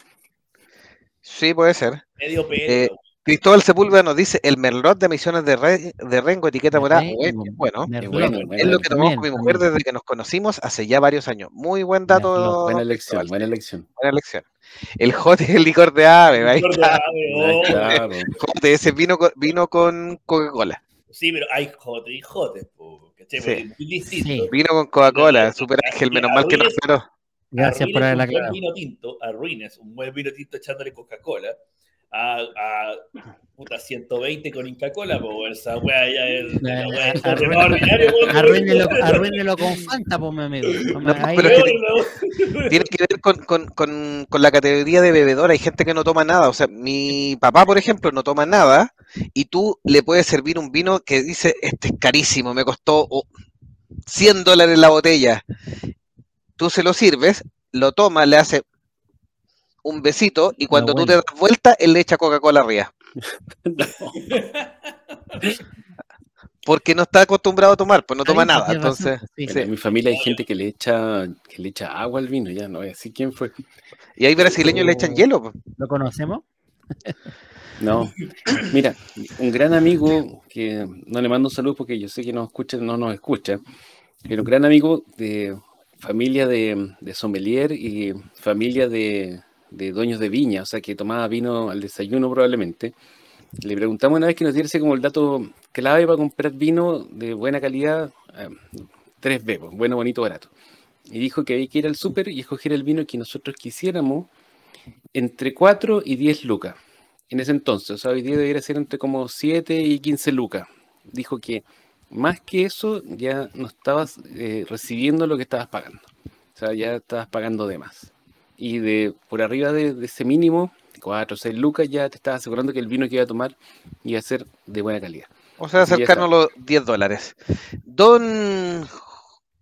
Speaker 1: Sí, puede ser.
Speaker 2: medio pelo.
Speaker 1: Eh, Cristóbal Sepúlveda nos dice, el Merlot de Misiones de, Re- de Rengo, etiqueta morada, bueno, bueno.
Speaker 3: Qué
Speaker 4: Merlot.
Speaker 3: bueno,
Speaker 1: Es lo que tomamos con mi mujer
Speaker 4: también.
Speaker 1: desde que nos conocimos hace ya varios años. Muy buen dato.
Speaker 4: Merlot,
Speaker 3: buena elección,
Speaker 1: Cristóbal.
Speaker 3: buena elección.
Speaker 1: Buena elección. El jote es el licor de ave, ahí
Speaker 2: Licor de
Speaker 1: está.
Speaker 2: ave, oh.
Speaker 3: claro.
Speaker 1: Jote, ese vino con, vino con Coca-Cola.
Speaker 2: Sí, pero hay jotes y ¿cachai?
Speaker 1: Sí.
Speaker 2: Muy distinto.
Speaker 4: Sí.
Speaker 1: Vino con Coca-Cola, super ángel, menos mal que no.
Speaker 4: Gracias por haberla
Speaker 2: un buen
Speaker 4: aclarado.
Speaker 2: vino tinto, arruines un buen vino tinto echándole Coca-Cola a, a puta 120 con Inca-Cola, pues esa weá ya es.
Speaker 4: Arruínelo, arruínelo con Fanta, pues, mi amigo.
Speaker 1: Tiene que ver con, con- con- con la categoría de bebedor. Hay gente que no toma nada. O sea, mi papá, por ejemplo, no toma nada. Y tú le puedes servir un vino que dice, este es carísimo, me costó oh, 100 dólares la botella. Tú se lo sirves, lo tomas, le hace un besito y cuando tú te das vuelta, él le echa Coca-Cola arriba. Porque no está acostumbrado a tomar, pues no toma nada. Entonces,
Speaker 4: sí.
Speaker 1: sí.
Speaker 3: En mi familia hay gente que le echa, que le echa agua al vino, ya no voy a decir quién fue.
Speaker 1: Y hay brasileños le echan hielo. pues.
Speaker 4: ¿Lo conocemos?
Speaker 3: No, mira, un gran amigo que no le mando un saludo porque yo sé que no escucha, no nos escucha, pero un gran amigo de familia de, de sommelier y familia de, de dueños de viña, o sea que tomaba vino al desayuno probablemente. Le preguntamos una vez que nos diese como el dato clave para comprar vino de buena calidad, eh, 3B, pues, bueno, bonito, barato. Y dijo que había que ir al súper y escoger el vino que nosotros quisiéramos entre 4 y 10 lucas en ese entonces. O sea, hoy día debería ser entre como 7 y 15 lucas. Dijo que más que eso ya no estabas eh, recibiendo lo que estabas pagando. O sea, ya estabas pagando de más. Y de por arriba de, de ese mínimo, 4 o 6 lucas, ya te estabas asegurando que el vino que iba a tomar iba a ser de buena calidad.
Speaker 1: O sea,
Speaker 3: Así que ya
Speaker 1: cercano a los 10 dólares. Don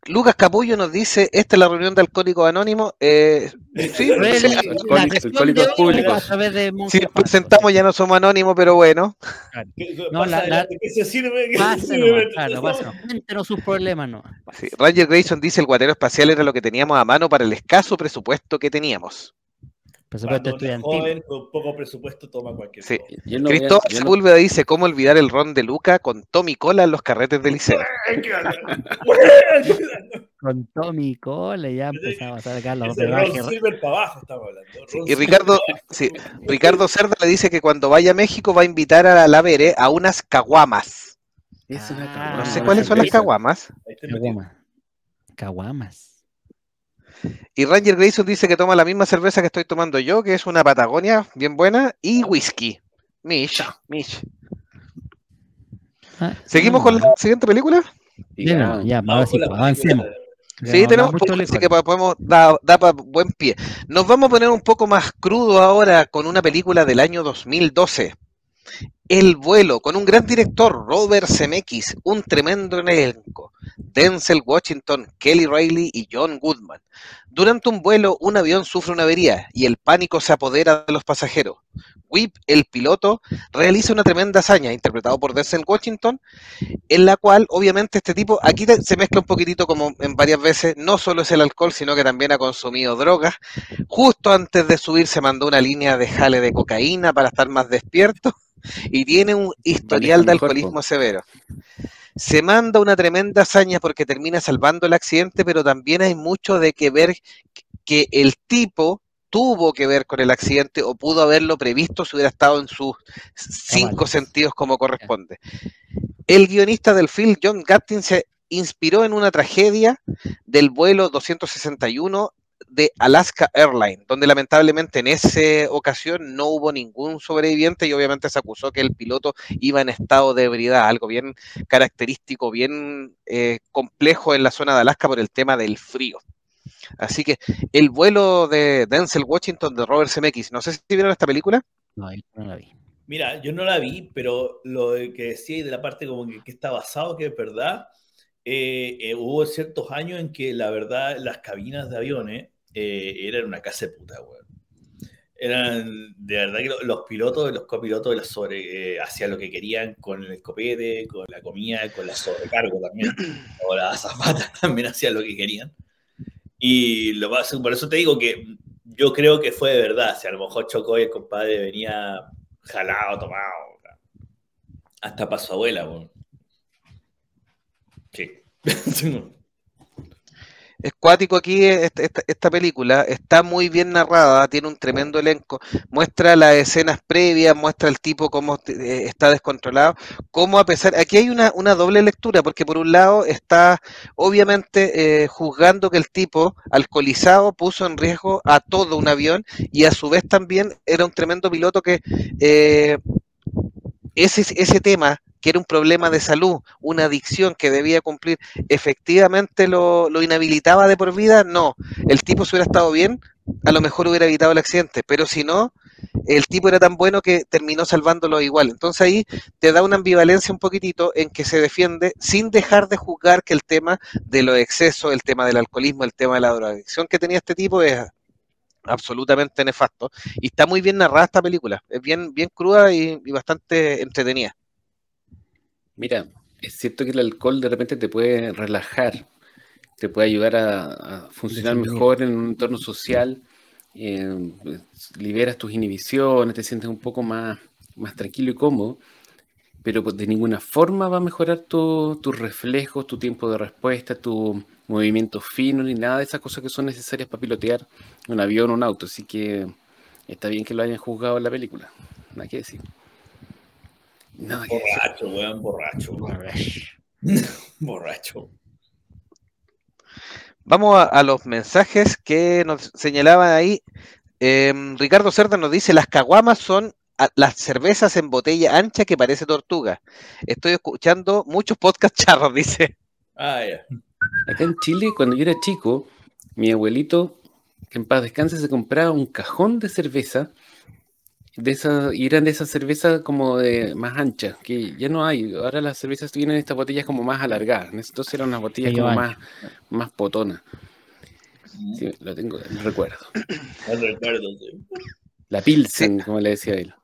Speaker 1: Lucas Capullo nos dice, esta es la reunión de Alcohólicos Anónimos. Eh, sí, sí,
Speaker 3: Alcohólicos- públicos.
Speaker 4: a través de
Speaker 1: si nos presentamos ya no somos anónimos, pero bueno.
Speaker 2: ¿Qué-
Speaker 4: No, la- la- claro. Cuéntenos sus problemas, no.
Speaker 1: Sí, Ranger Grayson dice, el guatero espacial era lo que teníamos a mano para el escaso presupuesto que teníamos.
Speaker 4: Presupuesto estudiantil.
Speaker 2: joven con poco presupuesto toma cualquier
Speaker 1: Sí.
Speaker 2: cosa.
Speaker 3: No a-
Speaker 1: Cristóbal
Speaker 3: no-
Speaker 1: Sepúlveda dice, ¿cómo olvidar el ron de Luca con Tommy Cola en los carretes de liceo?
Speaker 4: Con Tommy Cole ya empezamos a sacar los
Speaker 2: hablando. Ron
Speaker 1: Y Ricardo, sí, Ricardo Cerda le dice que cuando vaya a México va a invitar a la Vere a unas caguamas.
Speaker 4: Ah,
Speaker 1: No sé cuáles son las caguamas.
Speaker 4: Caguamas. Caguamas.
Speaker 1: Y Ranger Grayson dice que toma la misma cerveza que estoy tomando yo, que es una Patagonia bien buena, y whisky. Mish, Mish.
Speaker 4: Ah,
Speaker 1: ¿Seguimos
Speaker 4: mm.
Speaker 1: con la siguiente película?
Speaker 4: Ya, no,
Speaker 2: Vamos
Speaker 4: avancemos. Ya
Speaker 1: Sí,
Speaker 4: no
Speaker 1: tenemos poco, así que podemos dar da para buen pie. Nos vamos a poner un poco más crudo ahora con una película del año 2012. El vuelo, con un gran director, Robert Zemeckis, un tremendo elenco, Denzel Washington, Kelly Riley y John Goodman. Durante un vuelo, un avión sufre una avería y el pánico se apodera de los pasajeros. Whip, el piloto, realiza una tremenda hazaña, interpretado por Denzel Washington, en la cual, obviamente, este tipo, aquí se mezcla un poquitito como en varias veces, no solo es el alcohol, sino que también ha consumido drogas. Justo antes de subir se mandó una línea de jale de cocaína para estar más despierto y tiene un historial de alcoholismo severo. Se manda una tremenda hazaña porque termina salvando el accidente, pero también hay mucho de que ver que el tipo tuvo que ver con el accidente o pudo haberlo previsto si hubiera estado en sus cinco
Speaker 4: Cabales.
Speaker 1: sentidos como corresponde. El guionista del film, John Gattin, se inspiró en una tragedia del vuelo 261 de Alaska Airlines, donde lamentablemente en esa ocasión no hubo ningún sobreviviente y obviamente se acusó que el piloto iba en estado de ebriedad, algo bien característico, bien eh, complejo en la zona de Alaska por el tema del frío. Así que el vuelo de Denzel Washington de Robert Zemeckis, no sé si vieron esta película.
Speaker 4: No, yo no la vi.
Speaker 2: Mira, yo no la vi, pero lo que decía y de la parte como que, que está basado, que es verdad, eh, eh, hubo ciertos años en que la verdad las cabinas de aviones eh, eran una casa de puta, weón. Eran, de verdad que lo- los pilotos, los copilotos los sobre, eh, hacían lo que querían con el escopete, con la comida, con la sobrecargo también, o las azafatas también hacían lo que querían. Y lo más, por eso te digo que yo creo que fue de verdad, si a lo mejor chocó y el compadre venía jalado, tomado. Hasta para su abuela, weón. Sí.
Speaker 1: Es cuático aquí esta, esta- esta película, está muy bien narrada, tiene un tremendo elenco, muestra las escenas previas, muestra el tipo cómo eh, está descontrolado, cómo a pesar, aquí hay una, una doble lectura, porque por un lado está obviamente eh, juzgando que el tipo alcoholizado puso en riesgo a todo un avión y a su vez también era un tremendo piloto que eh, ese, ese tema que era un problema de salud, una adicción que debía cumplir, efectivamente lo, lo inhabilitaba de por vida, no. El tipo si hubiera estado bien, a lo mejor hubiera evitado el accidente, pero si no, el tipo era tan bueno que terminó salvándolo igual. Entonces ahí te da una ambivalencia un poquitito en que se defiende sin dejar de juzgar que el tema de los excesos, el tema del alcoholismo, el tema de la drogadicción que tenía este tipo es absolutamente nefasto. Y está muy bien narrada esta película, es bien, bien cruda y, y bastante entretenida.
Speaker 3: Mira, es cierto que el alcohol de repente te puede relajar, te puede ayudar a, a funcionar mejor en un entorno social, eh, liberas tus inhibiciones, te sientes un poco más, más tranquilo y cómodo, pero pues de ninguna forma va a mejorar tu- tus reflejos, tu tiempo de respuesta, tu movimiento fino, ni nada de esas cosas que son necesarias para pilotear un avión o un auto. Así que está bien que lo hayan juzgado en la película. Nada que decir. Decir.
Speaker 2: Borracho, weón, borracho. Borracho.
Speaker 1: Vamos a, a los mensajes que nos señalaban ahí. Em, Ricardo Cerda nos dice, las caguamas son las cervezas en botella ancha que parece tortuga. Estoy escuchando muchos podcasts charros, dice.
Speaker 2: Ah, ya.
Speaker 3: Acá en Chile, cuando yo era chico, mi abuelito, que en paz descanse, se compraba un cajón de cerveza, de esa, y eran de esas cervezas como de más anchas, que ya no hay. Ahora las cervezas tienen estas botellas como más alargadas. En ese Entonces eran unas botellas como más, más potonas. Sí, lo tengo, lo recuerdo.
Speaker 2: No recuerdo. sí.
Speaker 3: La Pilsen, como le decía él.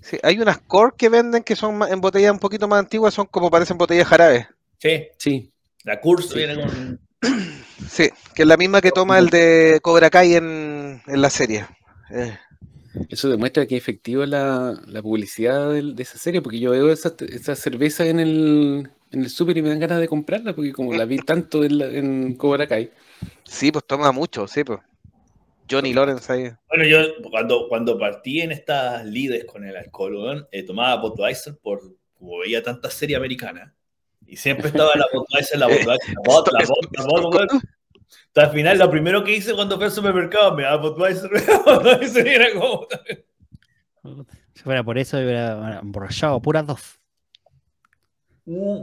Speaker 1: Sí, hay unas core que venden que son en botellas un poquito más antiguas, son como parecen botellas jarabe.
Speaker 2: Sí,
Speaker 3: Sí,
Speaker 2: la curso
Speaker 3: Sí.
Speaker 2: viene con.
Speaker 1: Sí, que es la misma que toma el de Cobra Kai en, en la serie. Eh,
Speaker 3: eso demuestra que es efectiva la, la publicidad de, esa serie, porque yo veo esas esa cerveza en el, en el súper y me dan ganas de comprarla, porque como la vi tanto en, la- en Cobra Kai.
Speaker 1: sí, pues toma mucho, sí, pues. Johnny Lawrence ahí.
Speaker 2: Bueno, yo cuando, cuando partí en estas lides con el alcohol, eh, tomaba Budweiser por como veía tanta serie americana. Y siempre estaba la Budweiser, la Budweiser, la Bud, la Bud, al final, lo primero que hice cuando fui al supermercado, me daba Budweiser, me daba Budweiser, y era como...
Speaker 4: Si fuera por eso, hubiera emborrachado puras dos.
Speaker 2: Mm.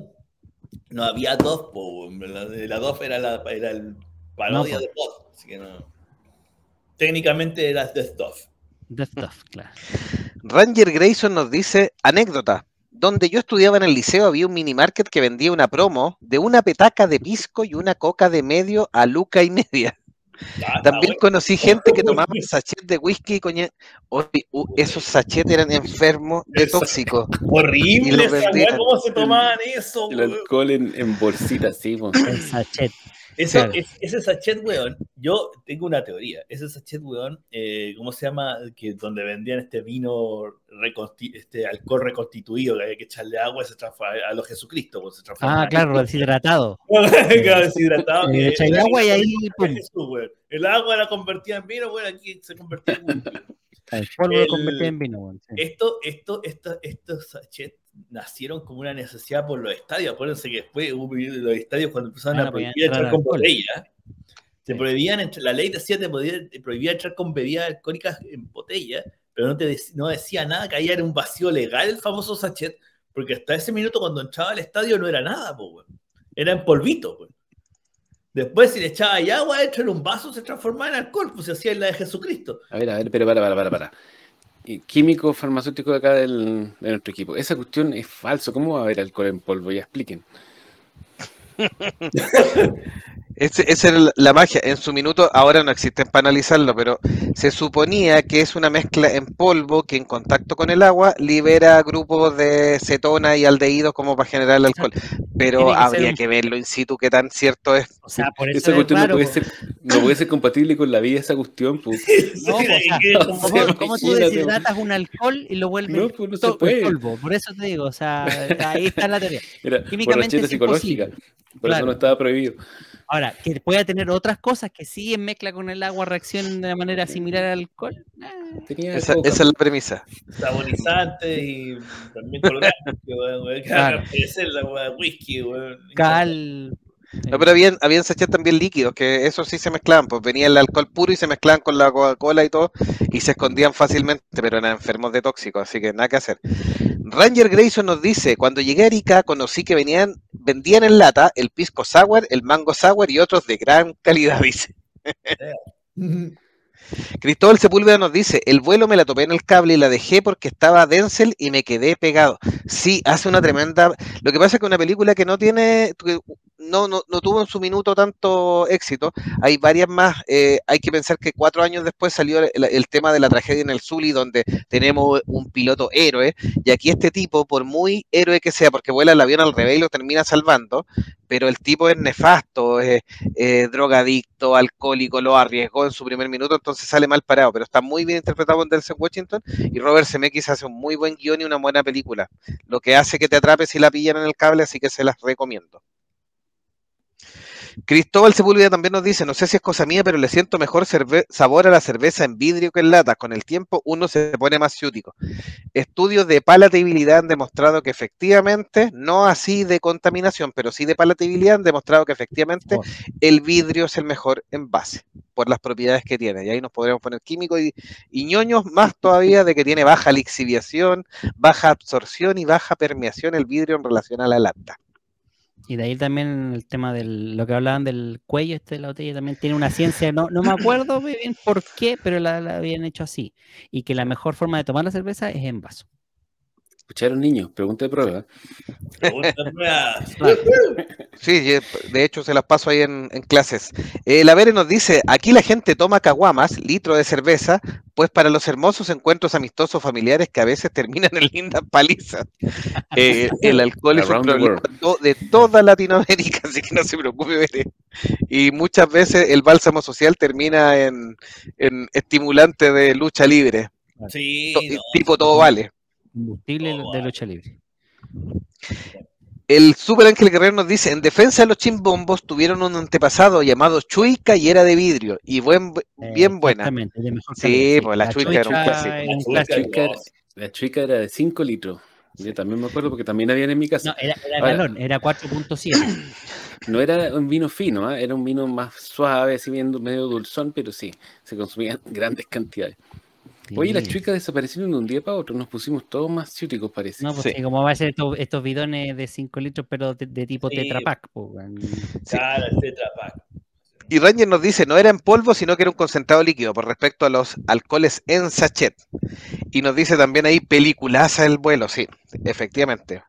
Speaker 2: No había dos, po, la, la dos era, la, era el parodia
Speaker 4: No,
Speaker 2: de Bud, así que no. Técnicamente era The Stuff.
Speaker 4: The stuff, claro.
Speaker 1: Ranger Grayson nos dice, anécdota, donde yo estudiaba en el liceo había un mini market que vendía una promo de una petaca de pisco y una coca de medio a luca y media. También conocí gente que tomaba sachet de whisky y coñac. Uh, esos sachets eran enfermos de tóxico.
Speaker 2: Horrible ¿cómo se tomaban eso?
Speaker 3: El alcohol en, en bolsita, sí, po.
Speaker 4: El sachet.
Speaker 2: Eso,
Speaker 4: Claro.
Speaker 2: es- ese sachet, weón, yo tengo una teoría. Ese sachet, weón, eh, ¿cómo se llama? Que donde vendían este vino, este alcohol reconstituido, que había que echarle agua, se transforma a los Jesucristo. Pues, se
Speaker 4: Ah, claro, deshidratado.
Speaker 2: Claro, deshidratado. Que era
Speaker 4: agua y ahí.
Speaker 2: Jesús, weón. El agua la convertía en vino, weón, aquí se convertía en whisky.
Speaker 4: El polvo lo
Speaker 2: El-
Speaker 4: convertía en vino, weón, sí.
Speaker 2: Esto, esto, esto, estos sachets nacieron como una necesidad por los estadios. Acuérdense que después hubo los estadios cuando empezaron
Speaker 4: Ah,
Speaker 2: a
Speaker 4: no
Speaker 2: prohibir
Speaker 4: entrar
Speaker 2: con botella. Se
Speaker 4: Sí.
Speaker 2: prohibían, la ley decía que podía, te prohibía entrar con bebidas alcohólicas en botella, pero no, te no decía nada, caía en un vacío legal el famoso sachet, porque hasta ese minuto cuando entraba al estadio no era nada, po, weón. era en polvito. Después si le echaba ahí agua dentro en un vaso se transformaba en alcohol, pues se hacía en la de Jesucristo.
Speaker 3: A ver, a ver, pero para, para, para, para. Químico farmacéutico de acá del, de nuestro equipo. Esa cuestión es falso. ¿Cómo va a haber alcohol en polvo? Ya expliquen.
Speaker 1: Ese- Esa es la- la magia. En su minuto, ahora no existen para analizarlo, pero se suponía que es una mezcla en polvo que en contacto con el agua libera grupos de cetona y aldehídos como para generar el alcohol. Pero
Speaker 4: que
Speaker 1: habría
Speaker 4: un-
Speaker 1: que verlo in situ qué tan cierto es.
Speaker 4: O sea, por eso
Speaker 3: Esa
Speaker 4: es
Speaker 3: cuestión no
Speaker 4: raro,
Speaker 3: puede,
Speaker 4: po.
Speaker 3: ser, no puede ser compatible con la vida, esa cuestión. Pues.
Speaker 4: No, o sea,
Speaker 3: No
Speaker 4: ¿Cómo, cómo tú deshidratas un alcohol y lo vuelves
Speaker 3: No, pues no se
Speaker 4: to-
Speaker 3: puede.
Speaker 4: polvo? Por eso te digo, o sea, ahí está la teoría.
Speaker 3: Era
Speaker 4: Químicamente es
Speaker 3: psicológica.
Speaker 4: imposible.
Speaker 3: Por
Speaker 4: Claro.
Speaker 3: eso no estaba prohibido.
Speaker 4: Ahora, que pueda tener otras cosas que sí en mezcla con el agua reaccionen de manera similar al alcohol. eh,
Speaker 1: Esa, esa es la premisa.
Speaker 2: Saborizantes y también colorantes,
Speaker 4: cal.
Speaker 1: No, pero habían, habían sachets también líquidos, que eso sí se mezclaban, pues venía el alcohol puro y se mezclaban con la Coca-Cola y todo, y se escondían fácilmente, pero eran enfermos de tóxicos, así que nada que hacer. Ranger Grayson nos dice, cuando llegué a Arica conocí que venían, vendían en lata el pisco sour, el mango sour y otros de gran calidad, dice. Cristóbal Sepúlveda nos dice, el vuelo me la topé en el cable y la dejé porque estaba Denzel y me quedé pegado. Sí, hace una tremenda... Lo que pasa es que una película que no tiene, no, no, no tuvo en su minuto tanto éxito, hay varias más, eh, hay que pensar que cuatro años después salió el, tema de la tragedia en el Zully, donde tenemos un piloto héroe, y aquí este tipo, por muy héroe que sea, porque vuela el avión al revés y lo termina salvando, pero el tipo es nefasto, es drogadicto, alcohólico, lo arriesgó en su primer minuto, entonces sale mal parado, pero está muy bien interpretado por Denzel Washington y Robert Zemeckis hace un muy buen guion y una buena película, lo que hace que te atrapes si la pillan en el cable, así que se las recomiendo. Cristóbal Sepúlveda también nos dice, no sé si es cosa mía, pero le siento mejor sabor a la cerveza en vidrio que en lata. Con el tiempo uno se pone más ciútico. Estudios de palatabilidad han demostrado que efectivamente, no así de contaminación, pero sí de palatabilidad han demostrado que efectivamente el vidrio es el mejor envase por las propiedades que tiene. Y ahí nos podríamos poner químicos y, y ñoños más todavía de que tiene baja lixiviación, baja absorción y baja permeación el vidrio en relación a la lata.
Speaker 4: Y de ahí también el tema de lo que hablaban del cuello este de la botella también tiene una ciencia, no, no me acuerdo bien por qué, pero la, habían hecho así. Y que la mejor forma de tomar la cerveza es en vaso.
Speaker 3: Escucharon niños, pregunta de prueba.
Speaker 2: Pregunta de prueba.
Speaker 1: Sí, de hecho se las paso ahí en, en clases. Eh, la Vere nos dice, aquí la gente toma caguamas, litro de cerveza, pues para los hermosos encuentros amistosos familiares que a veces terminan en lindas palizas. Eh, el alcohol es un problema de toda Latinoamérica, así que no se preocupe, Vere. Y muchas veces el bálsamo social termina en, en estimulante de lucha libre.
Speaker 2: Sí,
Speaker 1: no. Tipo todo vale.
Speaker 4: Combustible oh, de lucha libre.
Speaker 1: El Super Ángel Guerrero nos dice, en defensa de los chimbombos tuvieron un antepasado llamado Chuica y era de vidrio, y buen, bien buena.
Speaker 4: De mejor
Speaker 1: sí, pues la, la Chuica era un clásico.
Speaker 3: La Chuica, era, la Chuica era de 5 litros. Yo también me acuerdo porque también habían en mi casa.
Speaker 4: No, era, era Ahora, galón, era 4.7.
Speaker 3: No era un vino fino, ¿eh? era un vino más suave, así medio dulzón, pero sí, se consumían grandes cantidades. Sí. Oye, las chicas desaparecieron de un día para otro, nos pusimos todos más ciúticos, parece.
Speaker 4: No, pues sí. como va a ser estos, estos bidones de 5 litros, pero de, de tipo sí. Tetra Pak. Pues,
Speaker 2: claro, el Tetra Pak.
Speaker 1: Y Ranger nos dice, no era en polvo, sino que era un concentrado líquido, por respecto a los alcoholes en sachet. Y nos dice también ahí, peliculaza el vuelo, sí, efectivamente.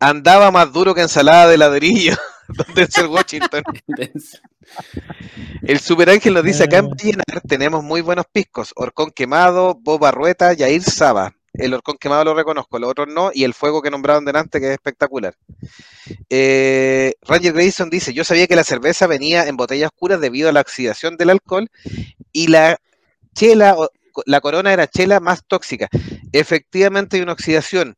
Speaker 1: Andaba más duro que ensalada de ladrillo, donde es el Washington. El Super Ángel nos dice, acá en Vallenar tenemos muy buenos piscos, Horcón Quemado, Boba Rueta, Yair Saba. El Horcón Quemado lo reconozco, los otros no, y el fuego que nombraron delante, que es espectacular. Eh, Ranger Grayson dice, yo sabía que la cerveza venía en botellas oscuras debido a la oxidación del alcohol, y la chela, la corona era chela más tóxica. Efectivamente hay una oxidación.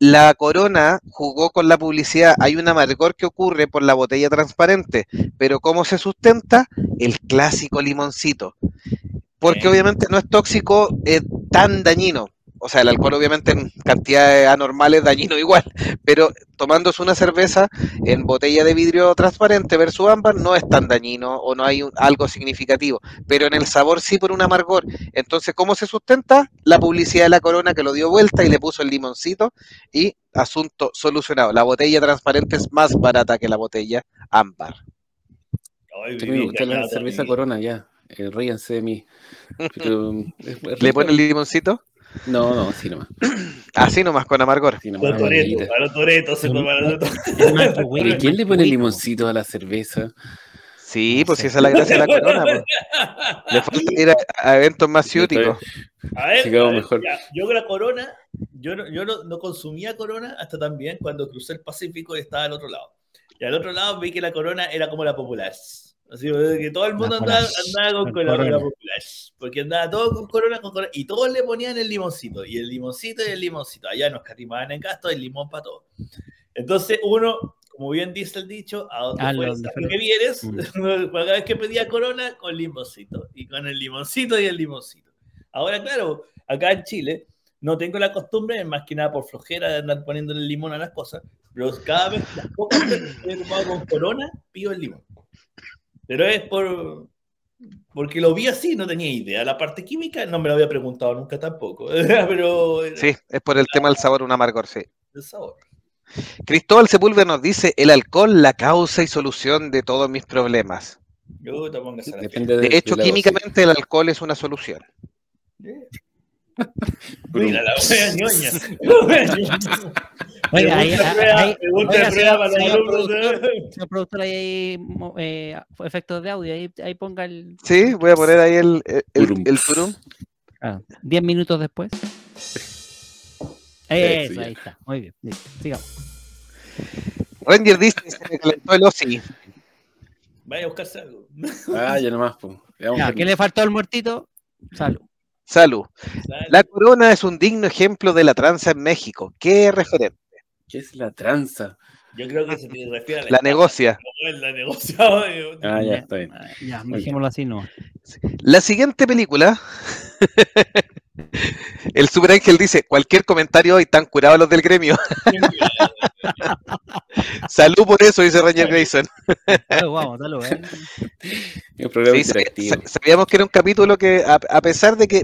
Speaker 1: La corona jugó con la publicidad. Hay un amargor que ocurre por la botella transparente, pero ¿cómo se sustenta? El clásico limoncito. Porque obviamente no es tóxico eh, tan dañino. O sea, el alcohol obviamente en cantidades anormales dañino igual, pero tomándose una cerveza en botella de vidrio transparente versus ámbar no es tan dañino o no hay un, algo significativo, pero en el sabor sí por un amargor. Entonces, ¿cómo se sustenta? La publicidad de la corona que lo dio vuelta y le puso el limoncito y asunto solucionado. La botella transparente es más barata que la botella ámbar.
Speaker 3: Ay, me gusta la cerveza corona ya. Eh, ríanse de mí. Pero,
Speaker 1: ¿Le pone el limoncito?
Speaker 3: No, no, así nomás.
Speaker 1: Así nomás, con amargor.
Speaker 3: Así nomás,
Speaker 2: Los toretos,
Speaker 3: bebida.
Speaker 2: a los toretos se
Speaker 3: Pero ¿quién le pone limoncito a la cerveza?
Speaker 1: Sí,
Speaker 4: No
Speaker 1: pues esa es la gracia de la corona. pues. Le falta ir a, a eventos más ciúticos.
Speaker 2: A ver, a ver,
Speaker 3: mejor.
Speaker 2: ya, yo con la corona, yo, no, yo no, no consumía corona hasta también cuando crucé el Pacífico y estaba al otro lado. Y al otro lado vi que la corona era como la popular. Así que todo el mundo andaba, andaba con
Speaker 4: Con
Speaker 2: corona,
Speaker 4: corona.
Speaker 2: la popular. Porque andaba todo con corona, con corona. Y todos le ponían el limoncito. Y el limoncito y el limoncito. Allá nos catimaban en gasto el limón para todo. Entonces uno, como bien dice el dicho, a donde
Speaker 4: Ah,
Speaker 2: fueres, a que vienes,
Speaker 4: Mm.
Speaker 2: cada vez que pedía corona, con limoncito. Y con el limoncito y el limoncito. Ahora, claro, acá en Chile no tengo la costumbre, más que nada por flojera de andar poniéndole limón a las cosas, pero cada vez, las pocas veces que he tomado con corona, pido el limón. Pero es por porque lo vi así, no tenía idea. La parte química no me lo había preguntado nunca tampoco, pero
Speaker 1: Sí, es por el tema del sabor, un amargor, sí.
Speaker 2: el sabor.
Speaker 1: Cristóbal Sepúlveda nos dice, el alcohol, la causa y solución de todos mis problemas.
Speaker 2: Yo te pongo
Speaker 3: Depende de,
Speaker 1: De hecho, químicamente el alcohol es una solución.
Speaker 2: Mira la wea ñoña.
Speaker 4: Oiga, ahí,
Speaker 2: Pregunta
Speaker 4: ahí, oiga, señor- señor productor,
Speaker 2: ¿eh?
Speaker 4: señor productor, ahí hay eh, efectos de audio, ahí, ahí ponga el...
Speaker 1: Sí, voy a poner ahí el, el, el,
Speaker 3: Turum.
Speaker 1: el turum.
Speaker 4: Ah, 10 minutos después.
Speaker 3: Eso
Speaker 4: ahí está. Muy bien. listo, Sigamos.
Speaker 1: Ranger dice, se me calentó el OSI.
Speaker 2: Vaya a buscarse algo.
Speaker 3: Ah, ya nomás, pues.
Speaker 4: Ya, ¿Qué le faltó al muertito? Salud.
Speaker 1: Salud. La corona es un digno ejemplo de la tranza en México. ¿Qué referente?
Speaker 3: ¿Qué es la tranza?
Speaker 2: Yo creo que se te refiere a
Speaker 1: La negocia.
Speaker 2: La negociado.
Speaker 3: Ah, ya, está bien.
Speaker 4: Ah, Ya, dejémoslo así, no.
Speaker 1: La siguiente película, el Super Ángel dice, cualquier comentario hoy, están curados los del gremio. Salud por eso, dice Ranger Grayson.
Speaker 4: Salud, vamos, salud. ¿eh?
Speaker 1: Sí, sabíamos que era un capítulo que, a, a pesar de que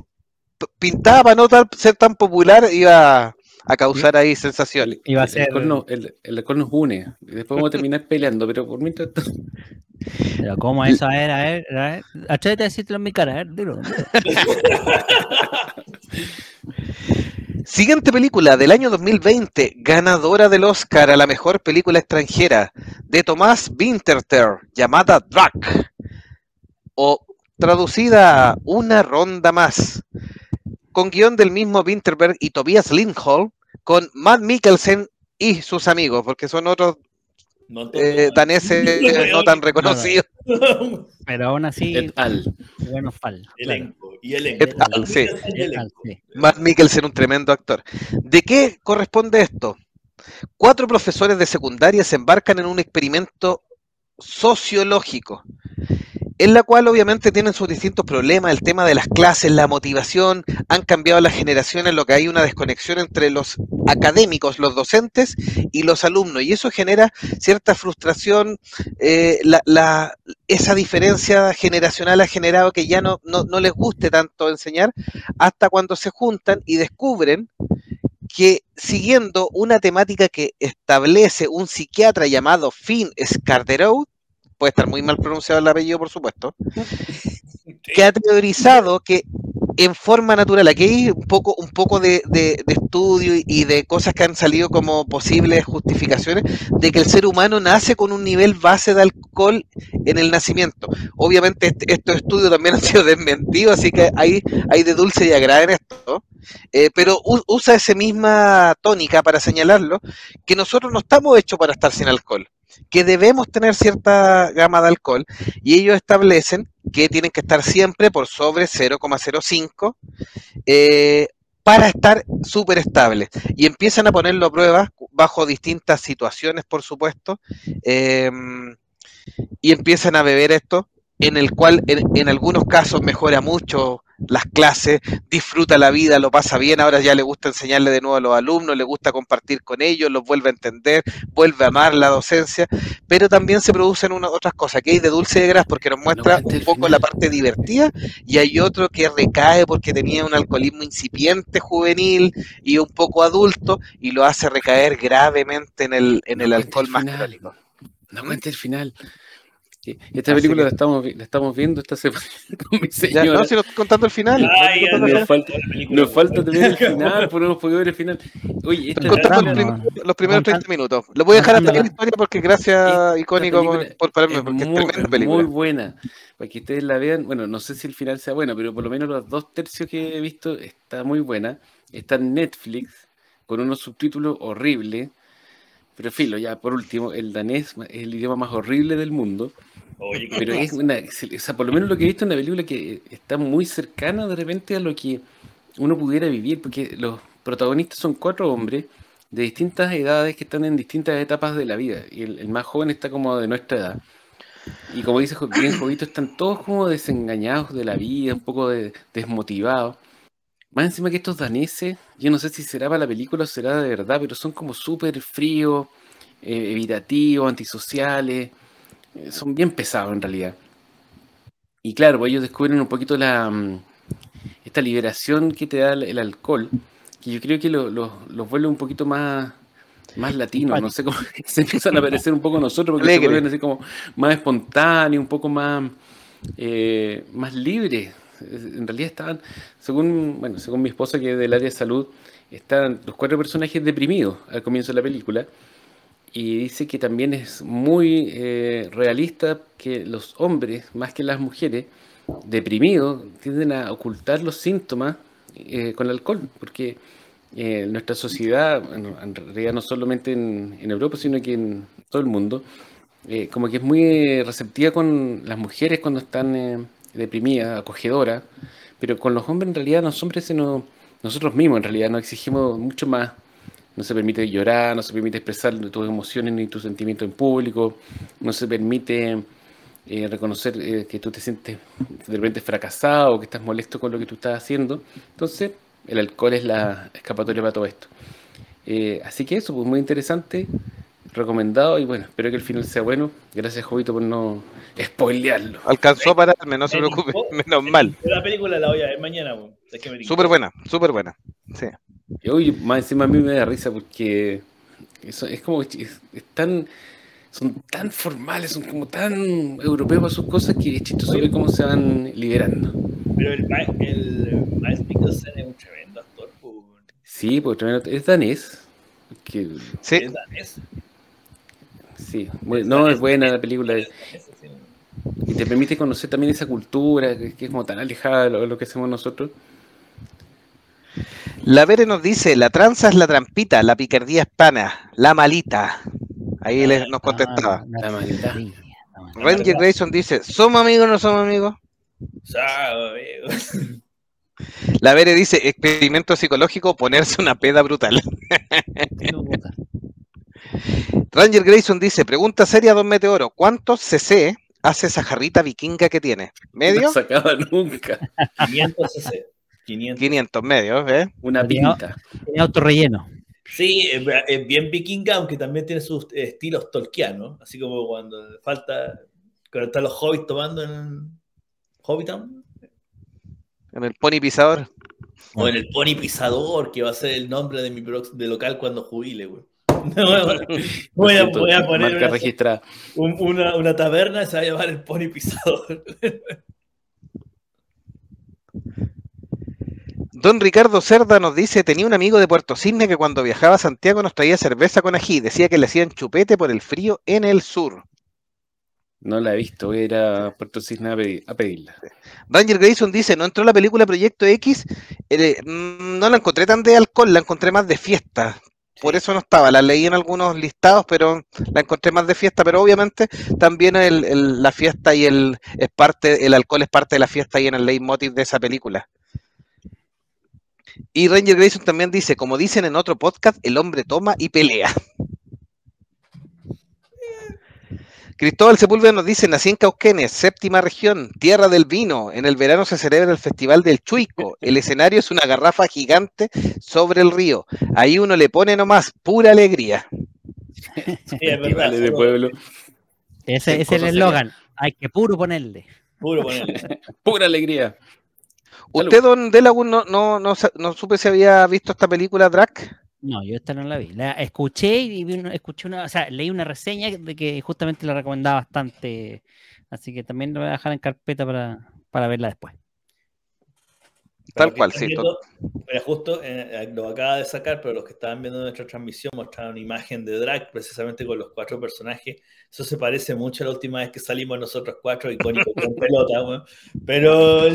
Speaker 1: pintaba para no tal- ser tan popular, iba a causar ahí sensaciones.
Speaker 3: El,
Speaker 4: Iba a
Speaker 3: el
Speaker 4: ser-
Speaker 3: alcohol no- el- el alcohol nos une. Después vamos a terminar peleando, pero por mientras tanto-
Speaker 4: Pero ¿cómo eso? A ver, a ver, a ver. Atrévete a decírtelo en mi cara, a ver, dilo.
Speaker 1: Siguiente película del año 2020, ganadora del Oscar a la mejor película extranjera, de Tomás Winterter, llamada Drag, o traducida a Una ronda más, con guion del mismo Winterberg y Tobias Lindholm, con Matt Mikkelsen y sus amigos, porque son otros
Speaker 2: No
Speaker 1: eh, daneses no tan reconocidos.
Speaker 4: Pero aún así,
Speaker 3: et al.
Speaker 4: bueno, fal. claro.
Speaker 2: Elenco. Y elenco.
Speaker 1: Et al, sí.
Speaker 2: Y
Speaker 4: Et al,
Speaker 2: elenco.
Speaker 4: sí.
Speaker 1: Matt Mikkelsen, un tremendo actor. ¿De qué corresponde esto? Cuatro profesores de secundaria se embarcan en un experimento sociológico, en la cual obviamente tienen sus distintos problemas, el tema de las clases, la motivación, han cambiado las generaciones, lo que hay una desconexión entre los académicos, los docentes y los alumnos, y eso genera cierta frustración, eh, esa diferencia generacional ha generado que ya no, no, no les guste tanto enseñar, hasta cuando se juntan y descubren que siguiendo una temática que establece un psiquiatra llamado Finn Scarderow, puede estar muy mal pronunciado el apellido, por supuesto, que ha teorizado que en forma natural, aquí hay un poco, un poco de, de- de estudio y- de cosas que han salido como posibles justificaciones de que el ser humano nace con un nivel base de alcohol en el nacimiento. Obviamente este- estos estudios también han sido desmentidos, así que hay, hay de dulce y agrada en esto. Eh, pero usa esa misma tónica para señalarlo, que nosotros no estamos hechos para estar sin alcohol, que debemos tener cierta gama de alcohol, y ellos establecen que tienen que estar siempre por sobre 0,05 eh, para estar súper estables. Y empiezan a ponerlo a prueba bajo distintas situaciones, por supuesto, eh, y empiezan a beber esto, en el cual en algunos casos mejora mucho las clases, disfruta la vida, lo pasa bien, ahora ya le gusta enseñarle de nuevo a los alumnos, le gusta compartir con ellos, los vuelve a entender, vuelve a amar la docencia, pero también se producen unas otras cosas, que hay de dulce y de gras, porque nos muestra un poco
Speaker 3: final.
Speaker 1: la parte divertida, y hay otro que recae porque tenía un alcoholismo incipiente juvenil y un poco adulto, y lo hace recaer gravemente en el, en
Speaker 3: No
Speaker 1: el alcohol más crónico.
Speaker 3: No cuente el final. Sí, Esta
Speaker 1: Así
Speaker 3: película
Speaker 1: que-
Speaker 3: la, estamos, la estamos viendo esta semana con mi
Speaker 1: Ya,
Speaker 3: señora.
Speaker 1: no, si nos estoy contando el final.
Speaker 2: Ay,
Speaker 1: no estoy contando el
Speaker 3: nos falta-
Speaker 2: la película,
Speaker 3: Nos falta
Speaker 2: weón.
Speaker 3: también el final, por no hemos podido ver el final. Oye, esta
Speaker 1: Estoy contando el
Speaker 4: Contando-
Speaker 1: prim- los primeros
Speaker 4: contando-
Speaker 1: 30 minutos. Lo voy a dejar hasta aquí la historia porque gracias, icónico, por, por pararme, porque es
Speaker 3: muy,
Speaker 1: tremenda película.
Speaker 3: muy buena. Para que ustedes la vean, bueno, no sé si el final sea bueno, pero por lo menos los dos tercios que he visto está muy buena. Está en Netflix con unos subtítulos horribles. Pero filo, ya por último, el danés es el idioma más horrible del mundo.
Speaker 2: Oye,
Speaker 3: Pero es una, o sea, por lo menos lo que he visto en una película que está muy cercana de repente a lo que uno pudiera vivir, porque los protagonistas son cuatro hombres de distintas edades que están en distintas etapas de la vida, y el, el más joven está como de nuestra edad. Y como dice bien Jovito, están todos como desengañados de la vida, un poco de- desmotivados. Más encima que estos daneses, yo no sé si será para la película o será de verdad, pero son como súper fríos, eh, evitativos, antisociales son bien pesados en realidad. Y claro, pues ellos descubren un poquito la mm, esta liberación que te da el, alcohol, que yo creo que lo- lo- los vuelve un poquito más, más latinos, no sé cómo se empiezan a parecer un poco a nosotros, porque se
Speaker 1: Alegre.
Speaker 3: vuelven así como más espontáneos, un poco más, eh, más libres. En realidad estaban, según, bueno, según mi esposa que es del área de salud, están los cuatro personajes deprimidos al comienzo de la película y dice que también es muy eh, realista que los hombres, más que las mujeres, deprimidos, tienden a ocultar los síntomas eh, con el alcohol, porque eh, nuestra sociedad, en realidad no solamente en, Europa, sino que en todo el mundo, eh, como que es muy receptiva con las mujeres cuando están deprimidas, acogedoras, pero con los hombres en realidad los hombres se nos- nosotros mismos en realidad nos exigimos mucho más no se permite llorar, no se permite expresar tus emociones ni tus sentimientos en público, no se permite eh, reconocer eh, que tú te sientes de repente fracasado o que estás molesto con lo que tú estás haciendo. Entonces, el alcohol es la escapatoria para todo esto. Eh, así que eso, pues muy interesante, recomendado y bueno, espero que el final sea bueno. Gracias, Jovito, por no spoilearlo.
Speaker 1: Alcanzó a pararme, no se preocupe, menos mal.
Speaker 2: La película la voy a ver mañana, weón. Es que me tincó.
Speaker 1: Súper buena, súper buena. Sí.
Speaker 3: Y hoy más encima a mí me da risa porque eso es como que es, es tan son tan formales, son como tan europeos para sus cosas que es chistoso ver cómo se van liberando.
Speaker 2: Pero el, Ma- el Miles Mikkelsen es un tremendo actor, pues, weón.
Speaker 3: Sí, porque tremendo- es danés. Que,
Speaker 1: Sí,
Speaker 2: Es danés.
Speaker 3: sí, muy- no es buena la película y te permite conocer también esa cultura que, que es como tan alejada de lo, de lo que hacemos nosotros.
Speaker 1: La Vere nos dice, la tranza es la trampita, la picardía es pana, la malita. Ahí les, nos contestaba.
Speaker 3: La maldad.
Speaker 1: Ranger Grayson dice, ¿somos amigos o no somos amigos?
Speaker 2: Sabe, weón.
Speaker 1: La Vere dice, experimento psicológico, ponerse una peda brutal. Ranger Grayson dice, pregunta seria, Don Meteoro, ¿cuántos cc hace esa jarrita vikinga que tiene? ¿Medio?
Speaker 3: No se acaba nunca.
Speaker 2: 500 cc. 500.
Speaker 1: 500 medios, ¿eh?
Speaker 3: Una pinta.
Speaker 4: Tiene autorrelleno.
Speaker 2: Sí, es, bien vikinga, aunque también tiene sus estilos tolkianos, así como cuando falta, cuando están los hobbits tomando en Hobbiton,
Speaker 1: En el pony pisador.
Speaker 2: o en el Pony Pisador, que va a ser el nombre de mi de local cuando jubile, güey. voy, a, voy a poner
Speaker 3: Marca
Speaker 2: una,
Speaker 3: registrada.
Speaker 2: un- una, una taberna y se va a llamar el Pony Pisador.
Speaker 1: Don Ricardo Cerda nos dice, tenía un amigo de Puerto Cisne que cuando viajaba a Santiago nos traía cerveza con ají. Decía que le hacían chupete por el frío en el sur.
Speaker 3: No la he visto, voy a ir a Puerto Cisne a, pedi- a pedirla.
Speaker 1: Ranger Grayson dice, no entró la película Proyecto X, eh, mm, no la encontré tan de alcohol, la encontré más de fiesta. Por eso no estaba, la leí en algunos listados, pero la encontré más de fiesta, pero obviamente también el- el- la fiesta y el es parte, el alcohol es parte de la fiesta y en el leitmotiv de esa película. Y Ranger Grayson también dice, como dicen en otro podcast, el hombre toma y pelea. Cristóbal Sepúlveda nos dice, nací en Cauquenes, séptima región, tierra del vino. En el verano se celebra el Festival del Chuico. El escenario es una garrafa gigante sobre el río. Ahí uno le pone nomás pura alegría.
Speaker 2: Sí, es verdad.
Speaker 3: De pueblo.
Speaker 4: Ese es el eslogan. Hay que puro ponerle.
Speaker 2: Puro ponerle.
Speaker 3: Pura alegría.
Speaker 1: ¿Usted, don Delagun, no, no, no, no supe si había visto esta película, Drac?
Speaker 4: No, yo esta no la vi. La escuché y vi una- escuché una, o sea, leí una reseña de que justamente la recomendaba bastante. Así que también lo voy a dejar en carpeta para, para verla después.
Speaker 1: Tal cual, sí.
Speaker 2: viendo, Mira, justo eh, lo acaba de sacar, pero los que estaban viendo nuestra transmisión mostraron una imagen de drag precisamente con los cuatro personajes. Eso se parece mucho a la última vez que salimos nosotros cuatro, icónicos con pelota. Pero.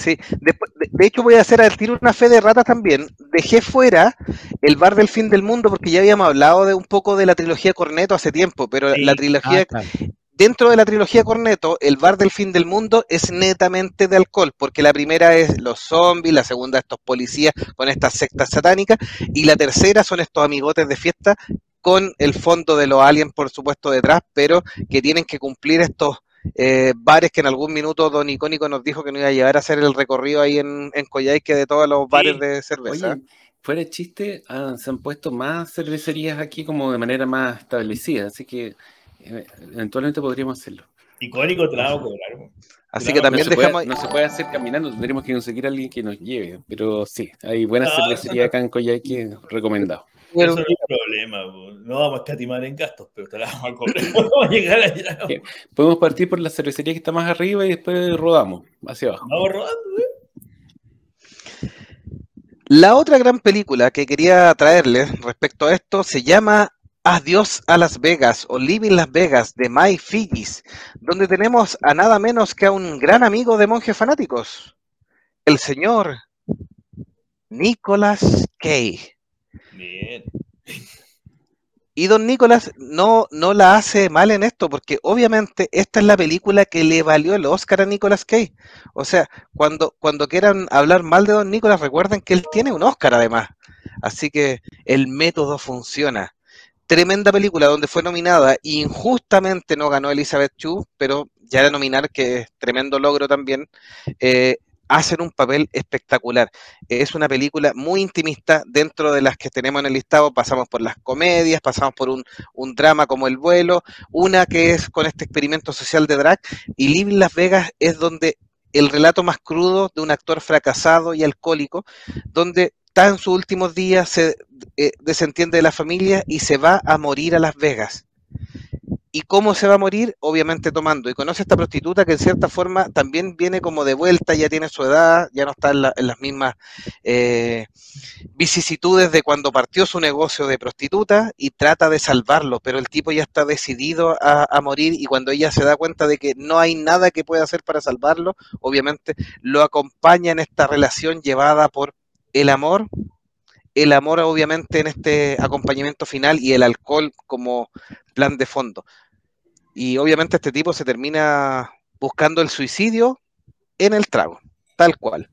Speaker 1: Sí, de, de hecho voy a hacer al tiro una fe de ratas también. Dejé fuera el bar del fin del mundo porque ya habíamos hablado de un poco de la trilogía Corneto hace tiempo, pero
Speaker 2: Sí.
Speaker 1: la trilogía
Speaker 4: Ah, claro.
Speaker 1: Dentro de la trilogía Corneto, el bar del fin del mundo es netamente de alcohol, porque la primera es los zombies, la segunda estos policías con estas sectas satánicas, y la tercera son estos amigotes de fiesta con el fondo de los aliens, por supuesto, detrás, pero que tienen que cumplir estos eh, bares que en algún minuto Don Icónico nos dijo que nos iba a llevar a hacer el recorrido ahí en, en Coyhaique de todos los bares de cerveza.
Speaker 3: Oye, fuera de chiste, ah, se han puesto más cervecerías aquí como de manera más establecida, así que eventualmente podríamos hacerlo.
Speaker 2: icónico te la hago cobrar.
Speaker 1: Así que también
Speaker 3: no, se
Speaker 1: dejamos...
Speaker 3: puede, no se puede hacer caminando, tendremos que conseguir a alguien que nos lleve, pero sí, hay buenas
Speaker 2: Ah,
Speaker 3: cervecerías acá en Coyhaique recomendado.
Speaker 2: Eso no es un problema, no vamos a escatimar en gastos, pero te la vamos a cobrar. Vamos a llegar allá.
Speaker 3: ¿Qué? Podemos partir por la cervecería que está más arriba y después rodamos hacia abajo.
Speaker 2: Vamos rodando, weón.
Speaker 1: La otra gran película que quería traerles respecto a esto se llama Adiós a Las Vegas o Living Las Vegas de Mike Figis, donde tenemos a nada menos que a un gran amigo de monjes fanáticos, el señor Nicolas Cage.
Speaker 2: Bien.
Speaker 1: Y don Nicolás no, no la hace mal en esto, porque obviamente esta es la película que le valió el Oscar a Nicolas Cage. O sea, cuando, cuando quieran hablar mal de don Nicolás, recuerden que él tiene un Oscar además. Así que el método funciona. Tremenda película donde fue nominada, injustamente no ganó Elizabeth Chu, pero ya de nominar, que es tremendo logro también, eh, hacen un papel espectacular. Es una película muy intimista dentro de las que tenemos en el listado. Pasamos por las comedias, pasamos por un, un drama como El vuelo, una que es con este experimento social de drag, y Living Las Vegas es donde el relato más crudo de un actor fracasado y alcohólico, donde está en sus últimos días, se eh, desentiende de la familia y se va a morir a Las Vegas. ¿Y cómo se va a morir? Obviamente tomando. Y conoce a esta prostituta que en cierta forma también viene como de vuelta, ya tiene su edad, ya no está en, la, en las mismas eh, vicisitudes de cuando partió su negocio de prostituta y trata de salvarlo, pero el tipo ya está decidido a, a, morir y cuando ella se da cuenta de que no hay nada que pueda hacer para salvarlo, obviamente lo acompaña en esta relación llevada por el amor, el amor obviamente en este acompañamiento final y el alcohol como plan de fondo. Y obviamente este tipo se termina buscando el suicidio en el trago, tal cual.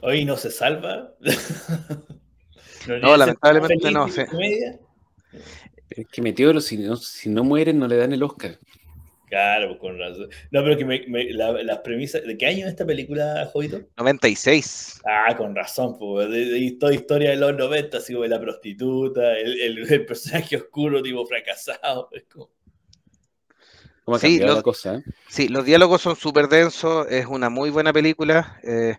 Speaker 2: Hoy no se salva.
Speaker 1: no, no lamentablemente no. Sí.
Speaker 3: Es que Meteoro, si no, si no mueren, no le dan el Oscar.
Speaker 2: Claro, pues con razón. No, pero que me, me, la, las premisas. ¿De qué año es esta película, Jovito?
Speaker 1: 96.
Speaker 2: Ah, con razón, pues. De, de, toda historia de los 90, así como la prostituta, el, el, el personaje oscuro, tipo fracasado. Es como.
Speaker 3: ¿Cómo ha sí, los, la cosa, eh?
Speaker 1: sí, los diálogos son súper densos, es una muy buena película. Eh,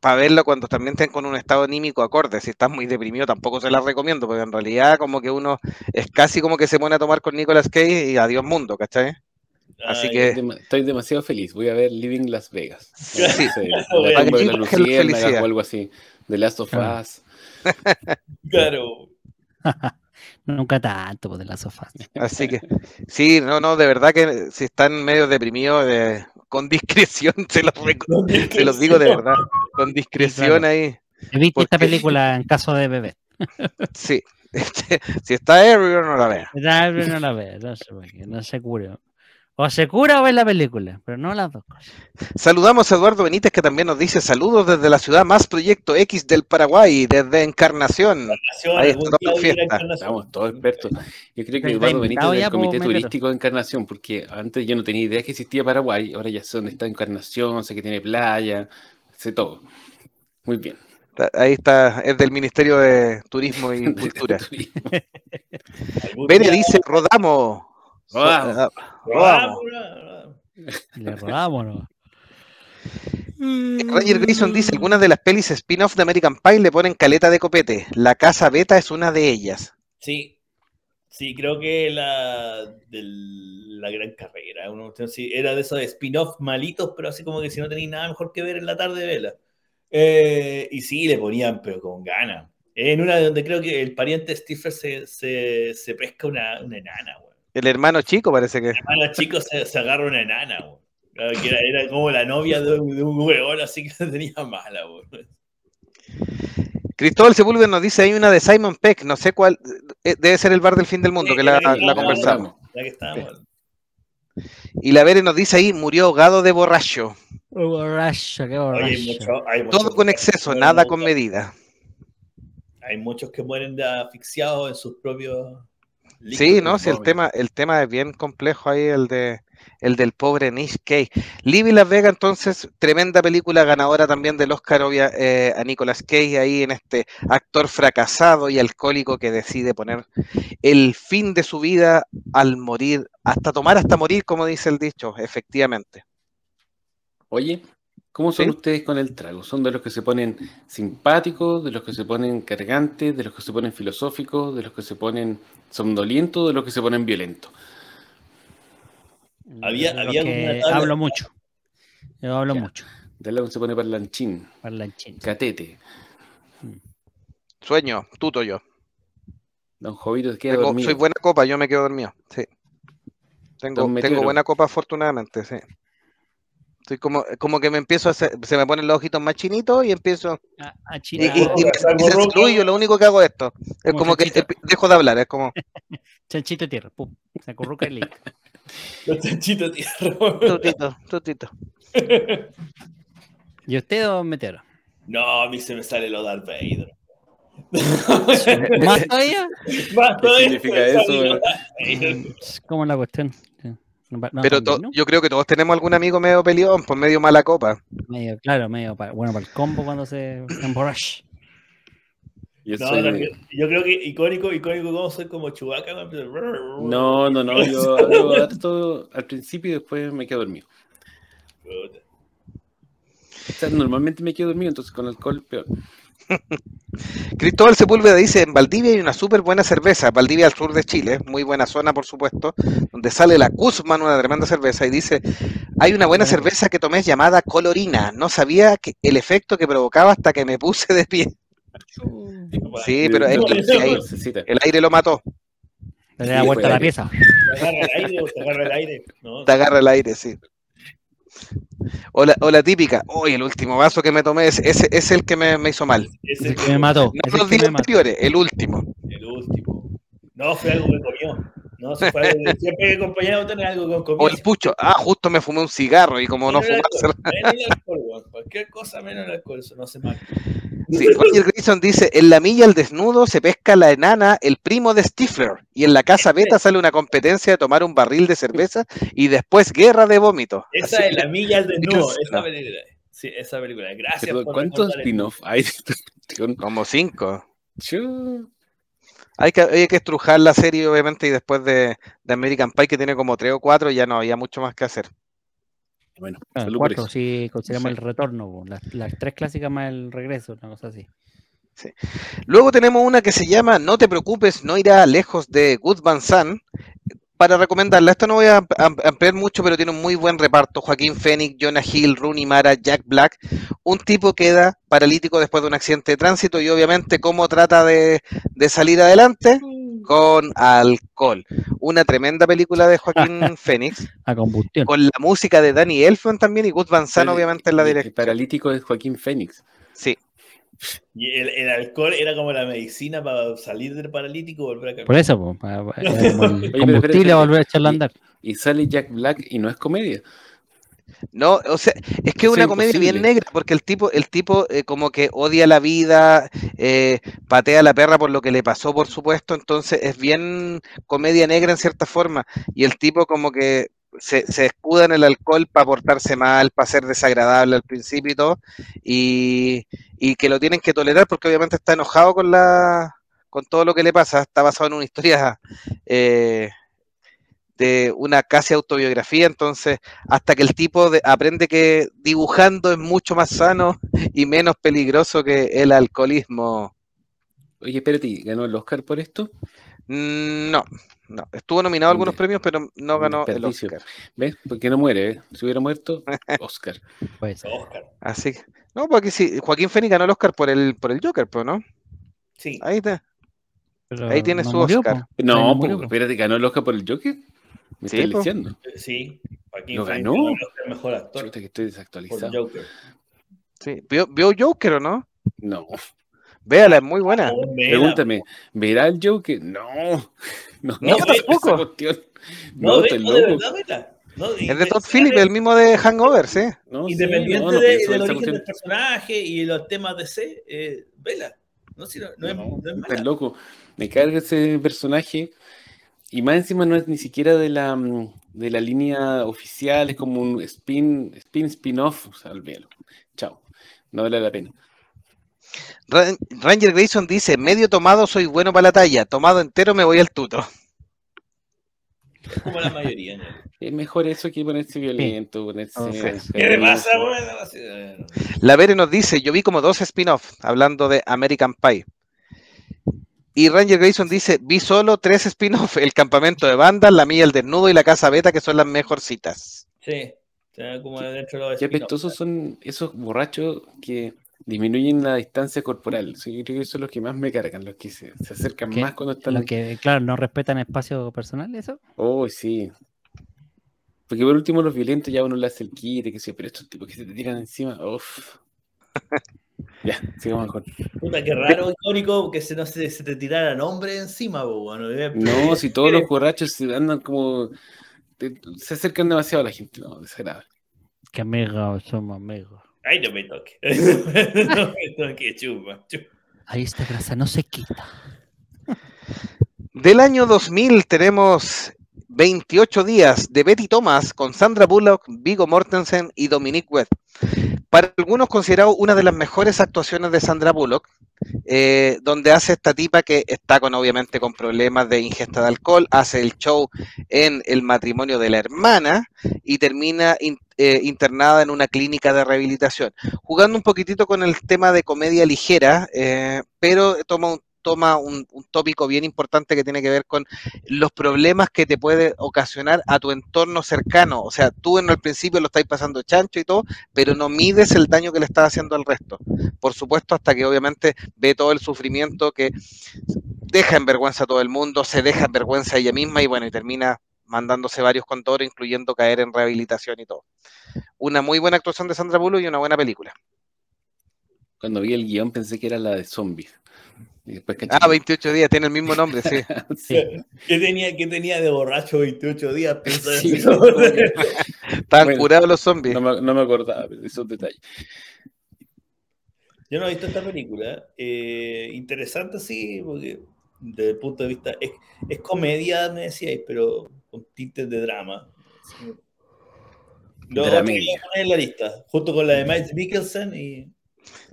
Speaker 1: para verlo cuando también estén con un estado anímico acorde. Si estás muy deprimido, tampoco se las recomiendo, porque en realidad, como que uno es casi como que se pone a tomar con Nicolas Cage y adiós mundo, ¿cachai?
Speaker 3: Así Ay, que. Estoy demasiado feliz. Voy a ver Living Las Vegas.
Speaker 1: Sí, sí.
Speaker 3: La de la Luciérnaga o algo así. The Last of Us.
Speaker 2: Claro.
Speaker 4: Nunca tanto pues, de las sofás.
Speaker 1: Así que, sí, no, no, de verdad que si están medio deprimidos, eh, con discreción, se los, discreción. se los digo de verdad, con discreción
Speaker 4: claro.
Speaker 1: ahí.
Speaker 4: Viste porque... esta película en caso de bebé.
Speaker 1: sí, este, si está ebrio, no la vea.
Speaker 4: Está ebrio, no la vea, no sé, no se cura. O se cura o ve la película, pero no las dos cosas.
Speaker 1: Saludamos a Eduardo Benítez que también nos dice saludos desde la ciudad más Proyecto X del Paraguay, desde Encarnación.
Speaker 2: Encarnación
Speaker 1: Ahí está todo fiesta.
Speaker 3: Estamos todos expertos. Yo creo que Eduardo Benítez es del Comité Turístico de Encarnación, porque antes yo no tenía idea que existía Paraguay, ahora ya sé dónde está Encarnación, sé que tiene playa, sé todo. Muy bien.
Speaker 1: Ahí está, es del Ministerio de Turismo y Cultura. Bene dice, rodamos.
Speaker 3: Rodamos.
Speaker 1: rodamos.
Speaker 4: Le rodamos, ¿no?
Speaker 1: Roger Grayson dice, algunas de las pelis spin-off de American Pie le ponen caleta de copete. La casa beta es una de ellas.
Speaker 2: Sí, sí, creo que la de la gran carrera. Uno, sí, era de esos spin-off malitos, pero así como que si no tenéis nada mejor que ver en la tarde, vela. Eh, y sí, le ponían, pero con ganas. En una donde creo que el pariente Stifler se, se, se pesca una, una enana.
Speaker 1: El hermano chico parece que.
Speaker 2: El hermano chico se, se agarra una enana, güey. Claro, que era, era, como la novia de, un, de un huevón, así que tenía mala, güey.
Speaker 1: Cristóbal Sepúlveda nos dice, hay una de Simon Peck, no sé cuál, eh, debe ser el bar del fin del mundo,
Speaker 2: Sí,
Speaker 1: que la,
Speaker 2: la-
Speaker 1: la
Speaker 2: la-
Speaker 1: conversamos.
Speaker 2: Ya que estábamos.
Speaker 1: Y la Vere nos dice ahí, murió ahogado de borracho.
Speaker 4: Borracho, qué
Speaker 2: Oye, hay,
Speaker 4: borracho.
Speaker 2: mucho- hay muchos
Speaker 1: Todo con exceso, nada con medida.
Speaker 2: Hay muchos que mueren de asfixiados en sus propios.
Speaker 1: Sí,
Speaker 2: líquidos.
Speaker 1: no, si el tema, el tema es bien complejo ahí, el de el del pobre Nick Cage. Libby Las Vegas, entonces, tremenda película ganadora también del Oscar obvia, eh, a Nicolas Cage ahí en este actor fracasado y alcohólico que decide poner el fin de su vida al morir, hasta tomar hasta morir, como dice el dicho, efectivamente.
Speaker 3: Oye, ¿cómo son
Speaker 1: ¿Sí?
Speaker 3: ustedes con el trago? ¿Son de los que se ponen simpáticos, de los que se ponen cargantes, de los que se ponen filosóficos, de los que se ponen somnolientos, de los que se ponen violentos?
Speaker 2: Había-
Speaker 4: creo
Speaker 2: había como
Speaker 4: que
Speaker 2: tabla-
Speaker 4: Hablo mucho. Yo hablo
Speaker 3: Ya.
Speaker 4: mucho.
Speaker 3: De lado se pone parlanchín,
Speaker 4: Parlanchín.
Speaker 3: catete.
Speaker 1: Sueño, tuto yo.
Speaker 3: Don Jovito queda
Speaker 1: Tengo-
Speaker 3: dormido.
Speaker 1: soy buena copa, yo me quedo dormido. Sí. Tengo, tengo buena copa, afortunadamente, sí. Estoy como, como que me empiezo a hacer, se me ponen los ojitos más chinitos y empiezo.
Speaker 4: A, a
Speaker 1: Y,
Speaker 4: China.
Speaker 1: y- y me salud y yo lo único que hago es esto. Es
Speaker 4: Como
Speaker 1: como que dejo de hablar, es como.
Speaker 4: Chanchito de tierra. Pum. Se acurruca el link.
Speaker 2: Los chanchitos tierra.
Speaker 1: Tutito, tutito.
Speaker 4: ¿Y usted, don Meteoro?
Speaker 2: No, a mí se me sale lo Darth Vader.
Speaker 4: ¿Más todavía?
Speaker 2: Más todavía
Speaker 3: significa
Speaker 2: se me
Speaker 3: eso.
Speaker 4: Mm, ¿Cómo es la cuestión? No,
Speaker 1: Pero
Speaker 4: también,
Speaker 1: to-
Speaker 4: ¿no?
Speaker 1: yo creo que todos tenemos algún amigo medio peleón, pues medio mala copa.
Speaker 4: Medio, claro, medio para, bueno para el combo cuando se, emborracha.
Speaker 3: Yo
Speaker 2: No,
Speaker 3: soy-
Speaker 2: no, yo, yo creo que icónico, icónico, como soy como Chewbacca. ¿no?
Speaker 3: No, no, yo hablo harto al principio y después me quedo dormido.
Speaker 2: Puta.
Speaker 3: O sea, normalmente me quedo dormido, entonces con alcohol peor.
Speaker 1: Cristóbal Sepúlveda dice, en Valdivia hay una súper buena cerveza, Valdivia al sur de Chile, muy buena zona por supuesto, donde sale la Kuzman, una tremenda cerveza, y dice, hay una buena cerveza que tomé llamada Colorina, no sabía que, el efecto que provocaba hasta que me puse de pie. Sí, pero el,
Speaker 3: Necesita.
Speaker 1: el aire lo mató,
Speaker 4: Le da vuelta a la
Speaker 3: fue-
Speaker 4: pieza.
Speaker 2: Te agarra el aire, te agarra el aire. No,
Speaker 1: te agarra el aire, sí. O la, o la típica, uy, el último vaso que me tomé, es, ese es el que me, me hizo mal.
Speaker 2: ese
Speaker 4: Ese que me mató.
Speaker 1: No
Speaker 4: ese
Speaker 1: los días anteriores, el último.
Speaker 2: El último. No, fue algo que comió. No, se fue algo que- siempre que acompañado tener algo con comida.
Speaker 1: O el pucho, ah, justo me fumé un cigarro y como no
Speaker 2: Menos alcohol, menos el alcohol. Cualquier cosa menos el alcohol, eso no se mata.
Speaker 1: Sí, Roger Grayson dice, en la milla al desnudo se pesca la enana, el primo de Stifler, y en la casa beta sale una competencia de tomar un barril de cerveza y después guerra de vómito.
Speaker 2: Esa
Speaker 1: Así
Speaker 2: es la milla al desnudo, esa película. Sí, esa película. Gracias
Speaker 3: Pero,
Speaker 2: por
Speaker 3: ¿Cuántos spin-off hay de esta cuestión?
Speaker 1: Como cinco.
Speaker 3: Chu.
Speaker 1: Hay que, hay que estrujar la serie, obviamente, y después de, de American Pie, que tiene como tres o cuatro, ya no había mucho más que hacer.
Speaker 3: Bueno,
Speaker 4: Ah, cuatro, si consideramos
Speaker 1: Sí.
Speaker 4: el retorno, las, las tres clásicas más el regreso, una cosa así.
Speaker 1: Luego tenemos una que se llama No te preocupes, no irá lejos de Good Van San. Para recomendarla, esta no voy a am- ampliar mucho, pero tiene un muy buen reparto. Joaquín Phoenix, Jonah Hill, Rooney Mara, Jack Black. Un tipo queda paralítico después de un accidente de tránsito y obviamente cómo trata de, de salir adelante con alcohol. Una tremenda película de Joaquín Phoenix,
Speaker 4: A combustión.
Speaker 1: con la música de Danny Elfman también y Good Van San
Speaker 3: El-
Speaker 1: obviamente en la
Speaker 3: el- El
Speaker 1: dirección.
Speaker 3: paralítico es Joaquín Fénix.
Speaker 1: Sí,
Speaker 2: Y el, el alcohol era como la medicina para salir del paralítico y volver a caminar.
Speaker 4: Por eso, po, el combustible a volver a echarlo a andar.
Speaker 3: Y sale Jack Black y no es comedia.
Speaker 1: No, o sea, es que es una
Speaker 3: es
Speaker 1: comedia bien
Speaker 3: imposible.
Speaker 1: negra, porque el tipo, el tipo eh, como que odia la vida, eh, patea a la perra por lo que le pasó, por supuesto, entonces es bien comedia negra en cierta forma, y el tipo como que se, se escuda en el alcohol para portarse mal, para ser desagradable al principio y todo, y, y que lo tienen que tolerar porque obviamente está enojado con la con todo lo que le pasa, está basado en una historia eh, de una casi autobiografía, entonces hasta que el tipo de- aprende que dibujando es mucho más sano y menos peligroso que el alcoholismo.
Speaker 3: Oye, espérate, ¿ganó el Oscar por esto?
Speaker 1: Mm, No, no, estuvo nominado a
Speaker 3: Un
Speaker 1: algunos premios, pero no ganó el. Oscar.
Speaker 3: ¿Ves? Porque no muere, ¿eh? Si hubiera muerto, Oscar.
Speaker 4: Pues,
Speaker 2: Oscar.
Speaker 1: Así que, no, porque sí, Joaquín Phoenix ganó el Oscar por el, por el Joker, pues, ¿no?
Speaker 2: Sí.
Speaker 1: Ahí está.
Speaker 4: pero
Speaker 1: Ahí tiene
Speaker 4: no
Speaker 1: su
Speaker 4: murió,
Speaker 1: Oscar.
Speaker 4: po.
Speaker 3: No,
Speaker 4: murió,
Speaker 3: pues,
Speaker 4: po.
Speaker 3: espérate, ¿ganó el Oscar por el Joker? Me
Speaker 1: Sí,
Speaker 3: estás diciendo.
Speaker 2: Sí. Joaquín
Speaker 3: ¿Lo
Speaker 2: Phoenix
Speaker 3: ganó?
Speaker 2: ganó el Oscar mejor actor
Speaker 3: Chuta, que estoy
Speaker 2: por
Speaker 3: desactualizado.
Speaker 2: Joker.
Speaker 1: Sí. ¿Vio, vio Joker o no?
Speaker 3: No.
Speaker 1: Véala, es muy buena.
Speaker 2: Oh, vela.
Speaker 3: Pregúntame, ¿verá el Joker? No. No,
Speaker 2: No,
Speaker 3: esa
Speaker 1: tampoco.
Speaker 3: cuestión.
Speaker 2: No,
Speaker 3: No, estoy
Speaker 2: no, de verdad, vela. No,
Speaker 1: Es de Todd Phillips, el mismo de Hangover, sí.
Speaker 3: No, sí,
Speaker 2: Independiente de- del origen
Speaker 3: cuestión.
Speaker 2: del personaje y los temas de C, eh, vela. No, si no, no, es,
Speaker 3: No,
Speaker 2: es mala.
Speaker 3: loco. Me carga ese personaje. Y más encima no es ni siquiera de la, mm, de la línea oficial, es como un spin, spin, spin-off. O sea, olvídalo. Chao. No vale la pena.
Speaker 1: Ran- Ranger Grayson dice, medio tomado soy bueno para la talla, tomado entero me voy al tuto.
Speaker 2: Como la mayoría. ¿no?
Speaker 3: Es mejor eso que ponerse violento, ponerse.
Speaker 2: ¿Qué le pasa, bueno?
Speaker 1: La Vere nos dice, yo vi como dos spin-offs hablando de American Pie. Y Ranger Grayson dice, vi solo tres spin-offs, el campamento de bandas, la milla el desnudo y la casa beta, que son las mejorcitas.
Speaker 2: Sí, como dentro de los
Speaker 3: Qué apestosos son esos borrachos que disminuyen la distancia corporal. Sí, yo creo que son los que más me cargan, los que se, se acercan
Speaker 4: ¿Qué?
Speaker 3: más cuando están.
Speaker 4: Lo que, claro, no respetan espacio personal, eso.
Speaker 3: Oh, sí. Porque por último los violentos ya uno le hace el quite, que sé, pero estos tipos que se te tiran encima, uff. ya, sigamos mejor.
Speaker 2: Puta, qué raro, icónico, que se, no se, se te tirara nombre encima, bueno. eh,
Speaker 3: No, si todos los borrachos se andan como. te- se acercan demasiado a la gente, no, desagradable.
Speaker 4: Que amigos, somos amigos.
Speaker 2: Ay, no me toque. no me toque, chupa, chupa.
Speaker 4: Ahí esta grasa no se quita.
Speaker 1: Del año 2000 tenemos 28 días de Betty Thomas con Sandra Bullock, Vigo Mortensen y Dominique Webb. Para algunos considerado una de las mejores actuaciones de Sandra Bullock, eh, donde hace esta tipa que está con obviamente con problemas de ingesta de alcohol, hace el show en el matrimonio de la hermana y termina in- eh, internada en una clínica de rehabilitación, jugando un poquitito con el tema de comedia ligera, eh, pero toma un un, un tópico bien importante que tiene que ver con los problemas que te puede ocasionar a tu entorno cercano. O sea, tú en el principio lo estás pasando chancho y todo, pero no mides el daño que le estás haciendo al resto. Por supuesto, hasta que obviamente ve todo el sufrimiento que deja en vergüenza a todo el mundo, se deja en vergüenza a ella misma y bueno, y termina mandándose varios contores, incluyendo caer en rehabilitación y todo. Una muy buena actuación de Sandra Bullock y una buena película.
Speaker 3: Cuando vi el guion pensé que era la de zombies.
Speaker 1: Ah,
Speaker 3: que-
Speaker 1: 28 días, tiene el mismo nombre, sí.
Speaker 3: Sí.
Speaker 2: ¿Qué tenía, ¿Qué tenía de borracho 28 días?
Speaker 3: Sí,
Speaker 1: Estaban
Speaker 3: Bueno,
Speaker 1: curados los zombies.
Speaker 3: no, me, no me acordaba de esos detalles.
Speaker 2: Yo no he visto esta película. eh, interesante, sí, porque desde el punto de vista. Es, es comedia, me decíais, pero con tintes de drama. Lo voy a poner en la lista, junto con la de Mike Mikkelsen y.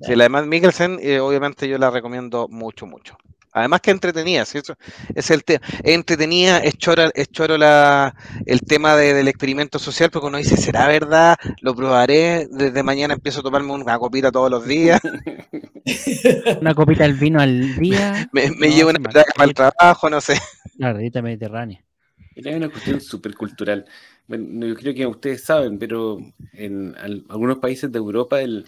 Speaker 1: Sí, la de Matt Mikkelsen, eh, obviamente yo la recomiendo mucho, mucho. Además que entretenida, ¿sí? Eso es el tema. Es entretenida, es choro, es choro la, el tema de- del experimento social, porque uno dice, ¿será verdad? Lo probaré, desde mañana empiezo a tomarme una copita todos los días,
Speaker 4: Una copita del vino al día.
Speaker 1: me, me
Speaker 4: No,
Speaker 1: llevo una para el trabajo, no sé.
Speaker 4: Claro, dieta mediterránea.
Speaker 3: Hay una cuestión súper cultural. Bueno, yo creo que ustedes saben, pero en al- algunos países de Europa el,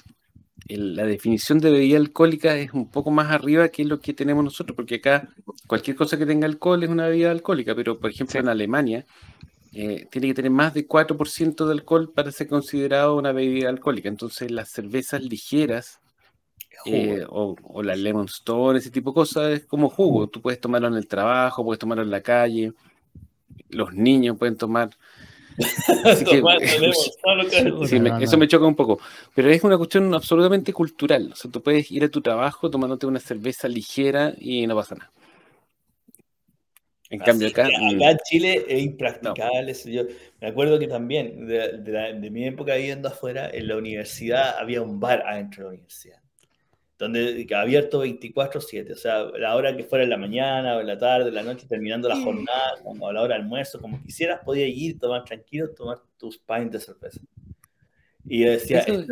Speaker 3: el- la definición de bebida alcohólica es un poco más arriba que lo que tenemos nosotros, porque acá cualquier cosa que tenga alcohol es una bebida alcohólica, pero por ejemplo
Speaker 1: Sí.
Speaker 3: en Alemania eh, tiene que tener más de 4% de alcohol para ser considerado una bebida alcohólica. Entonces las cervezas ligeras eh, o, o la Lemon Stone, ese tipo de cosas, es como jugo. Tú puedes tomarlo en el trabajo, puedes tomarlo en la calle, los niños pueden tomar. Que- Sí, me- eso me choca un poco, pero es una cuestión absolutamente cultural. O sea, tú puedes ir a tu trabajo tomándote una cerveza ligera y no pasa nada. En cambio acá,
Speaker 2: que
Speaker 3: mm,
Speaker 2: acá en Chile es impracticable. Yo me acuerdo que también, de, de la- de mi época viviendo afuera, en la universidad había un bar adentro de la universidad. Donde abierto 24/7, o sea, la hora que fuera en la mañana o en la tarde, en la noche, terminando la jornada, a la hora de almuerzo, como quisieras, podías ir, tomar tranquilo, tomar tus pints de cerveza. Y yo decía,
Speaker 3: Eso-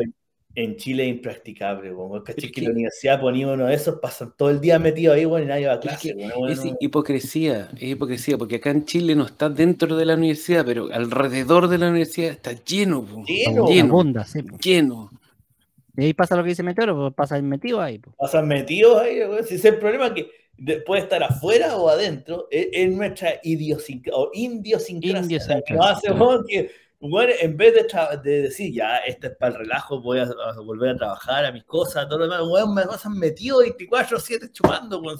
Speaker 2: en Chile es impracticable, como caché
Speaker 3: Es
Speaker 2: que
Speaker 3: que-
Speaker 2: la universidad ponía uno de esos, pasan todo el día metidos ahí, bueno, y nadie va a
Speaker 3: Es
Speaker 2: clase,
Speaker 3: que
Speaker 2: bueno, bueno,
Speaker 3: es hipocresía, es hipocresía, porque acá en Chile no está dentro de la universidad, pero alrededor de la universidad está lleno, po,
Speaker 2: Lleno.
Speaker 3: lleno,
Speaker 4: sí, po.
Speaker 3: lleno.
Speaker 4: Y ahí pasa lo que dice Meteoro, pues pasa el metido ahí. po.
Speaker 2: pasan metidos ahí, weón. si ese es el problema que de- puede estar afuera o adentro, es, es nuestra idiosincrasia o idiosincrasia.
Speaker 4: Idiosincrasia,
Speaker 2: Nos hace, weón, que, en vez de, decir, ya, este es para el relajo, voy a, a volver a trabajar, a mis cosas, todo lo demás, weón, me pasan metido 24-7 chupando, weón.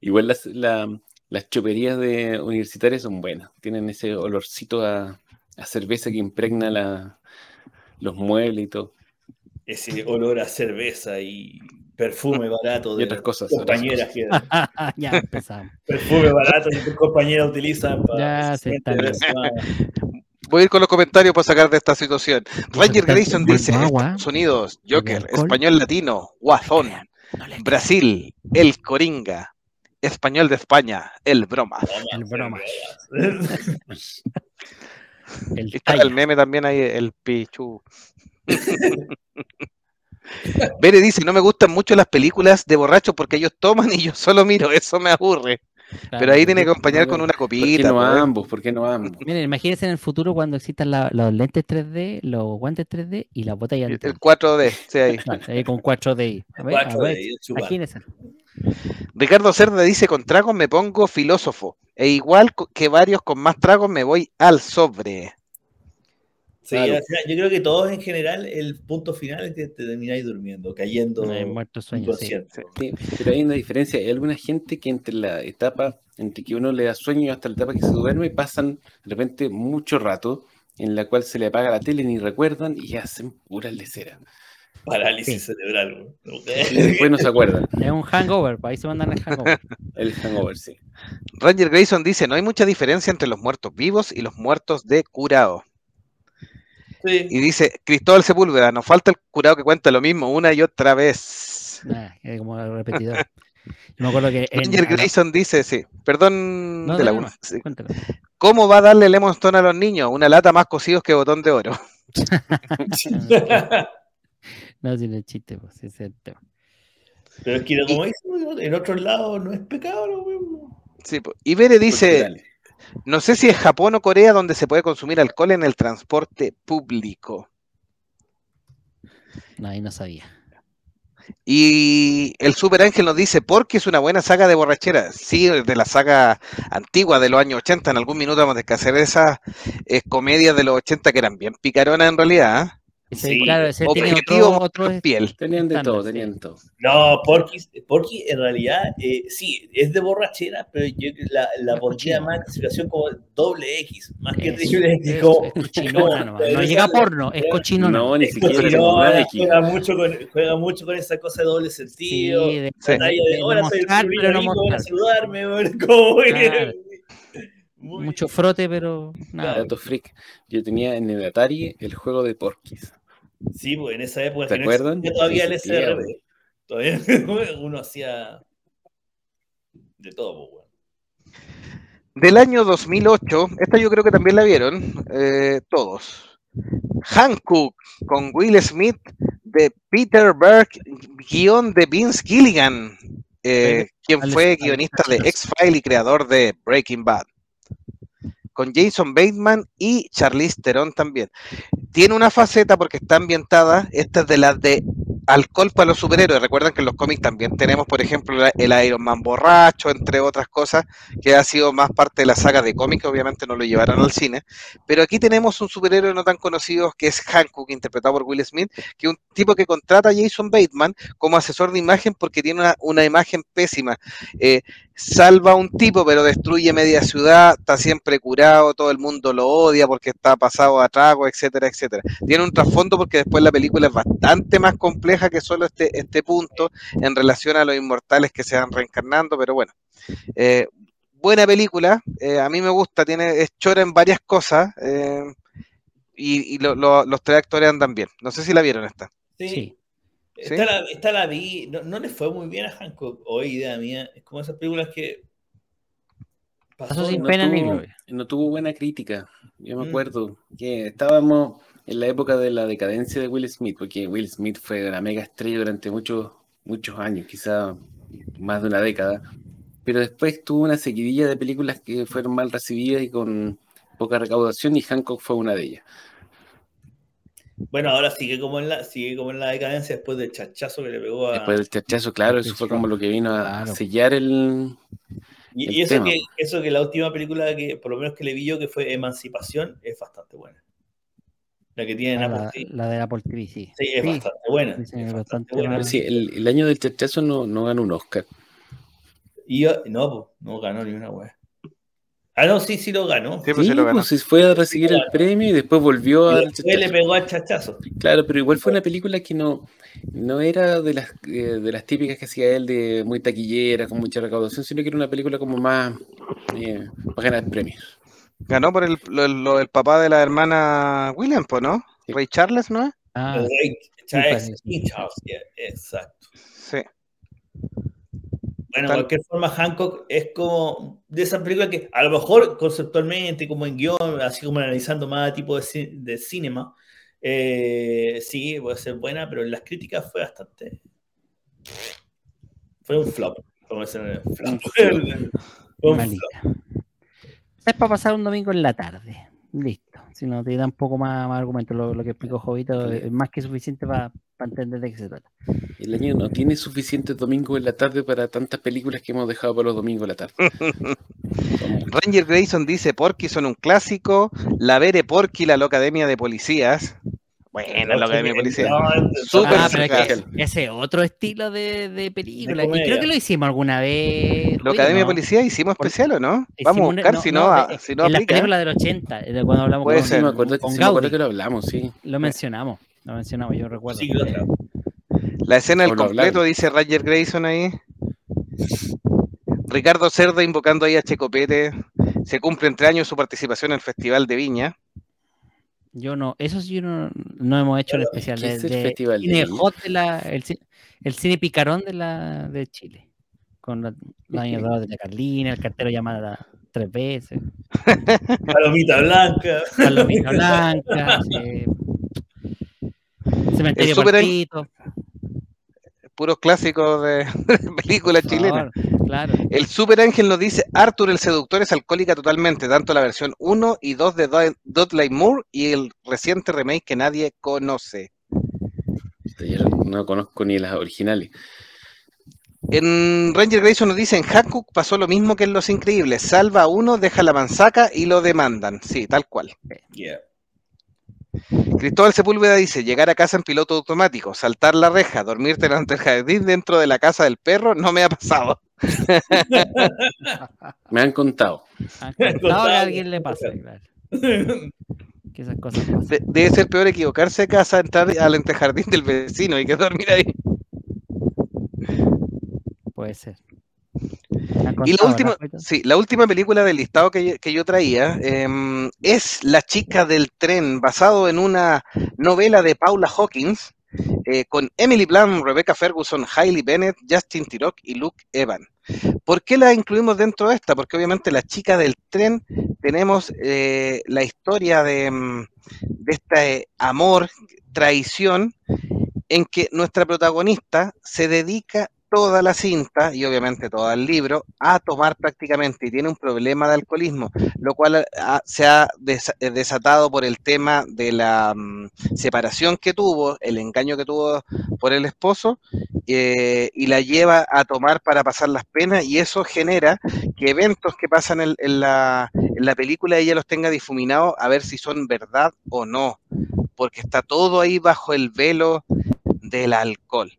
Speaker 3: Igual las, la- las choperías de universitarias son buenas, tienen ese olorcito a, a cerveza que impregna la, los muebles y todo.
Speaker 2: Ese olor a cerveza y perfume barato
Speaker 3: Y
Speaker 2: de
Speaker 3: otras cosas,
Speaker 2: compañeras que
Speaker 4: ya empezamos.
Speaker 2: perfume barato que tus compañeras utilizan para
Speaker 4: Ya se está.
Speaker 1: Voy a ir con los comentarios para sacar de esta situación. Ranger Grayson dice. Estados Unidos, Joker, español latino, Guazón, Brasil, El Coringa, español de España, El Broma.
Speaker 4: El broma. El
Speaker 1: el meme también ahí, el Pichu. Bere dice, no me gustan mucho las películas de borrachos porque ellos toman y yo solo miro, eso me aburre.
Speaker 4: Claro,
Speaker 1: Pero ahí tiene que acompañar con una
Speaker 3: ¿Por qué
Speaker 1: copita.
Speaker 3: no ambos? ¿Por qué no ambos?
Speaker 4: Miren, imagínense en el futuro cuando existan la- los lentes 3D, los guantes 3D y las botellas de
Speaker 1: El 4D, sí, ahí.
Speaker 4: Con 4D. A ver,
Speaker 2: Cuatro
Speaker 4: a ver,
Speaker 2: de ellos chupando.
Speaker 4: imagínense.
Speaker 1: Ricardo Cerda dice, con tragos me pongo filósofo. E igual que varios con más tragos me voy al sobre.
Speaker 2: Sí,
Speaker 3: Claro.
Speaker 2: al final, yo creo que todos en general, el punto final es que te termináis durmiendo, cayendo
Speaker 4: No hay muerto sueño, sí.
Speaker 3: Sí, pero hay una diferencia. Hay alguna gente que entre la etapa, entre que uno le da sueño hasta la etapa que se duerme, pasan de repente mucho rato en la cual se le apaga la tele, ni recuerdan y hacen pura lecera.
Speaker 2: Parálisis
Speaker 4: Sí.
Speaker 2: cerebral.
Speaker 3: Y después no se acuerdan.
Speaker 4: Es un hangover, ahí se mandan el hangover.
Speaker 3: El hangover, sí.
Speaker 1: Ranger Grayson dice, no hay mucha diferencia entre los muertos vivos y los muertos de curado.
Speaker 2: Sí.
Speaker 1: Y dice, Cristóbal Sepúlveda, nos falta el curado que cuenta lo mismo una y otra vez.
Speaker 4: Nah, es como repetidor. Yo me acuerdo que en,
Speaker 1: Ranger Grayson dice, sí, perdón
Speaker 4: No,
Speaker 1: de la una,
Speaker 4: nomás,
Speaker 1: sí.
Speaker 4: cuéntalo.
Speaker 1: ¿Cómo va a darle Lemon Stone a los niños? Una lata más cocidos que botón de oro.
Speaker 4: No, sin el chiste, pues, ese es el tema.
Speaker 2: Pero es que, como dice, güey, en otros lados no es pecado, ¿no, güey?
Speaker 1: Sí, po. y Bere dice. No sé si es Japón o Corea donde se puede consumir alcohol en el transporte público.
Speaker 4: No, ahí no sabía.
Speaker 1: Y el Super Ángel nos dice, porque es una buena saga de borrachera. Sí, de la saga antigua de los años 80. En algún minuto vamos a descansar esas eh, comedias de los 80 que eran bien picaronas en realidad. ¿ah?
Speaker 2: Sí,
Speaker 4: claro, ese tiene
Speaker 1: Objetivo
Speaker 4: otro, otro
Speaker 1: piel.
Speaker 3: Tenían de todo, tenían de todo.
Speaker 2: No, Porky, Porky en realidad, eh, sí, es de borrachera, pero yo la, la pondría
Speaker 4: cochino.
Speaker 2: más en clasificación como doble X, más que triple X. como-
Speaker 4: es cochinona. No llega porno, es cochinona.
Speaker 3: No, ni siquiera
Speaker 2: juega mucho, con, juega mucho con esa cosa de doble
Speaker 4: Sí,
Speaker 2: sentido.
Speaker 4: de,
Speaker 1: Sí.
Speaker 2: la talla de,
Speaker 4: de
Speaker 2: "Hola, soy el
Speaker 4: mostrar,
Speaker 2: sobrino
Speaker 4: pero no
Speaker 2: rico, a
Speaker 4: mostrar.
Speaker 2: saludarme, güey", como,
Speaker 4: Claro.
Speaker 2: muy-
Speaker 4: Mucho frote, pero nada.
Speaker 3: Dato freak. Yo tenía en el Atari el juego de Porky's.
Speaker 2: Sí, pues en esa época
Speaker 3: ¿Te
Speaker 2: no
Speaker 3: acuerdan?
Speaker 2: todavía el
Speaker 3: güey.
Speaker 2: Todavía uno hacía de todo, pues.
Speaker 1: Del año 2008, esta yo creo que también la vieron, eh, todos. Hancock con Will Smith de Peter Berg, guion de Vince Gilligan, eh, quien fue guionista de. X-File y creador de Breaking Bad. Con Jason Bateman y Charlize Theron también. Tiene una faceta porque está ambientada, esta es de las de alcohol para los superhéroes. Recuerdan que en los cómics también tenemos, por ejemplo, el Iron Man borracho, entre otras cosas, que ha sido más parte de la saga de cómics, obviamente no lo llevaron al cine. Pero aquí tenemos un superhéroe no tan conocido que es Hancock, interpretado por Will Smith, que es un tipo que contrata a Jason Bateman como asesor de imagen porque tiene una, una imagen pésima. Eh, salva a un tipo, pero destruye media ciudad, está siempre curado, todo el mundo lo odia porque está pasado a trago, etcétera, etcétera. Tiene un trasfondo porque después la película es bastante más compleja que solo este, este punto en relación a los inmortales que se van reencarnando, pero bueno. Eh, buena película, eh, a mí me gusta, tiene, es chora en varias cosas eh, y, y lo- lo- los tres actores andan bien. No sé si la vieron esta.
Speaker 2: Sí.
Speaker 4: Sí.
Speaker 1: ¿Sí?
Speaker 2: Esta, la, esta la vi, no, no le fue muy bien a Hancock, hoy idea mía. Es como esas películas que.
Speaker 4: Pasó sin
Speaker 3: no
Speaker 4: pena ni
Speaker 3: tuvo-
Speaker 4: gloria.
Speaker 3: No tuvo buena crítica. Yo me
Speaker 2: Mm.
Speaker 3: acuerdo que estábamos en la época de la decadencia de Will Smith, porque Will Smith fue una mega estrella durante muchos, muchos años, quizá más de una década. Pero después tuvo una seguidilla de películas que fueron mal recibidas y con poca recaudación, y Hancock fue una de ellas.
Speaker 2: Bueno, ahora sigue como en la, sigue como en la decadencia después del chachazo que le pegó a.
Speaker 3: Después del chachazo, claro, eso fue como lo que vino a
Speaker 4: Claro.
Speaker 3: sellar el.
Speaker 2: y
Speaker 3: el
Speaker 2: y eso,
Speaker 3: tema.
Speaker 2: que, eso que la última película que, por lo menos que le vi yo, que fue Emancipación, es bastante buena. La que tiene en
Speaker 4: Ah,
Speaker 2: Apple
Speaker 4: la,
Speaker 2: TV.
Speaker 4: la de Apple TV, sí.
Speaker 2: Sí, es
Speaker 4: Sí,
Speaker 2: bastante buena.
Speaker 4: sí, sí,
Speaker 2: es
Speaker 4: bastante
Speaker 2: bastante buena.
Speaker 4: buena.
Speaker 3: Sí, el, el año del chachazo no, no ganó un Oscar.
Speaker 2: Y yo- no, pues, no ganó ni una wea. Ah, no, sí, sí lo ganó.
Speaker 1: Sí, pues
Speaker 3: Sí,
Speaker 1: se lo ganó.
Speaker 3: pues fue a recibir el premio y después volvió a
Speaker 2: después le
Speaker 3: chachazo.
Speaker 2: pegó al chachazo.
Speaker 3: Claro, pero igual fue una película que no, no era de las, eh, de las típicas que hacía él de muy taquillera, con mucha recaudación, sino que era una película como más eh, para ganar premios.
Speaker 1: Ganó por el, lo, lo- el papá de la hermana William, pues, ¿no?
Speaker 3: Sí.
Speaker 1: Ray Charles, ¿no es?
Speaker 4: Ah,
Speaker 2: Rey
Speaker 4: parece,
Speaker 2: Charles,
Speaker 4: sí.
Speaker 2: Charles, yeah, exacto.
Speaker 1: Sí.
Speaker 2: Bueno, de
Speaker 1: Tal-
Speaker 2: cualquier forma, Hancock es como de esas películas que a lo mejor conceptualmente, como en guion, así como analizando más tipo de, ci- de cinema, eh, sí, puede ser buena, pero en las críticas fue bastante. Fue un flop. Como dicen, un flop. Fue un flop.
Speaker 4: Es para pasar un domingo en la tarde. Listo. Si no te da un poco más, más argumento, lo, lo que explicó Jovito es más que suficiente para entender de qué se trata.
Speaker 3: El año no tiene suficientes domingos en la tarde para tantas películas que hemos dejado para los domingos en la tarde.
Speaker 1: Ranger Grayson dice Porky son un clásico. La Vere Porky, la Academia de Policías. Buena la Academia de Policías.
Speaker 2: No,
Speaker 1: Súper
Speaker 4: Ah, pero es que ese otro estilo de, de película.
Speaker 2: De
Speaker 4: y creo que lo hicimos alguna vez.
Speaker 1: ¿La Academia de
Speaker 4: ¿no?
Speaker 1: Policías hicimos especial o no?
Speaker 4: Hicimos
Speaker 1: Vamos a buscar si no,
Speaker 4: de-
Speaker 1: si no
Speaker 4: en las
Speaker 1: aplica.
Speaker 4: películas del 80, de cuando hablamos
Speaker 1: Puede
Speaker 4: con,
Speaker 1: ser.
Speaker 3: Sí, me acuerdo,
Speaker 4: con
Speaker 3: sí, me acuerdo que lo hablamos, sí.
Speaker 4: Lo mencionamos. Lo mencionamos, yo recuerdo.
Speaker 2: Sí, otra.
Speaker 1: La escena del completo, dice Ranger Grayson ahí. Ricardo Cerda invocando ahí a Checopete. Se cumple entre años su participación en el Festival de Viña.
Speaker 4: Yo no, eso sí no, no hemos hecho el especial
Speaker 3: ¿qué
Speaker 4: de,
Speaker 3: es el
Speaker 4: de
Speaker 3: Festival de
Speaker 4: cine
Speaker 3: Viña?
Speaker 4: hot de la, el, el cine picarón de la de Chile. Con la, dorados de la Carlina, el cartero llamada tres veces,
Speaker 2: Palomita blanca.
Speaker 4: Palomita Blanca, sí. Cementerio Partito,
Speaker 1: Puros clásicos de, de películas chilenas.
Speaker 4: Claro.
Speaker 1: El Super Ángel nos dice, Arthur el Seductor es alcohólica totalmente, tanto la versión 1 y 2 de Dudley Moore y el reciente remake que nadie conoce.
Speaker 3: Yo no conozco ni las originales.
Speaker 1: En Ranger Grayson nos dice, en Hancock pasó lo mismo que en Los Increíbles, salva a uno, deja la manzaca y lo demandan. Sí, tal cual.
Speaker 2: Yeah.
Speaker 1: Cristóbal Sepúlveda dice, llegar a casa en piloto automático, saltar la reja, dormirte delante del jardín dentro de la casa del perro, no me ha pasado.
Speaker 3: Me han contado.
Speaker 4: Han contado que a alguien le pasa, claro. Que esas cosas pasan.
Speaker 1: De- debe ser peor equivocarse de casa, entrar al antejardín del vecino y que dormir ahí.
Speaker 4: Puede ser.
Speaker 1: Y la última,
Speaker 4: ¿verdad, Jovito?
Speaker 1: sí, la última película del listado que, yo- que yo traía em, es La chica del tren, basado en una novela de Paula Hawkins, eh, con Emily Blunt, Rebecca Ferguson, Hailey Bennett, Justin Tirock y Luke Evan. ¿Por qué la incluimos dentro de esta? Porque obviamente La chica del tren tenemos eh, la historia de, em, de este amor, traición, en que nuestra protagonista se dedica toda la cinta y obviamente todo el libro a tomar prácticamente y tiene un problema de alcoholismo, lo cual ha- se ha eh, desatado por el tema de la mm, separación que tuvo, el engaño que tuvo por el esposo eh, y la lleva a tomar para pasar las penas y eso genera que eventos que pasan en la, en la película ella los tenga difuminados a ver si son verdad o no, porque está todo ahí bajo el velo del alcohol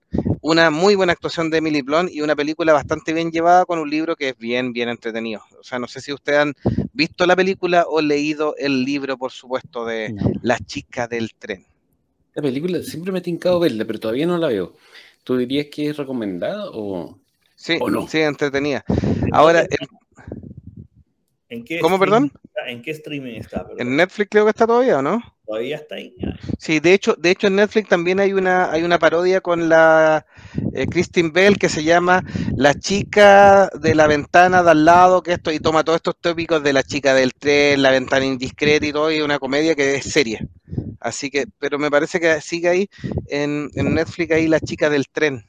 Speaker 1: una muy buena actuación de Emily Blunt y una película bastante bien llevada con un libro que es bien, bien entretenido. O sea, no sé si ustedes han visto la película o leído el libro, por supuesto, de
Speaker 4: No.
Speaker 1: La chica del tren.
Speaker 3: La película siempre me he tincado verla, pero todavía no la veo. ¿Tú dirías que es recomendada o...?
Speaker 1: Sí,
Speaker 3: ¿O no?
Speaker 1: sí, entretenida. Ahora, ¿En
Speaker 2: qué
Speaker 1: ¿Cómo, perdón?
Speaker 2: está? ¿En qué streaming está? perdón?
Speaker 1: en Netflix creo que está todavía, ¿o no?
Speaker 2: ¿Todavía está ahí? Ah,
Speaker 1: Sí, de hecho, de hecho en Netflix también hay una, hay una parodia con la eh, Christine Bell que se llama La chica de la ventana de al lado, que esto, y toma todos estos tópicos de la chica del tren, la ventana indiscreta y todo, y una comedia que es seria. Así que, pero me parece que sigue ahí en, en Netflix ahí la chica del tren.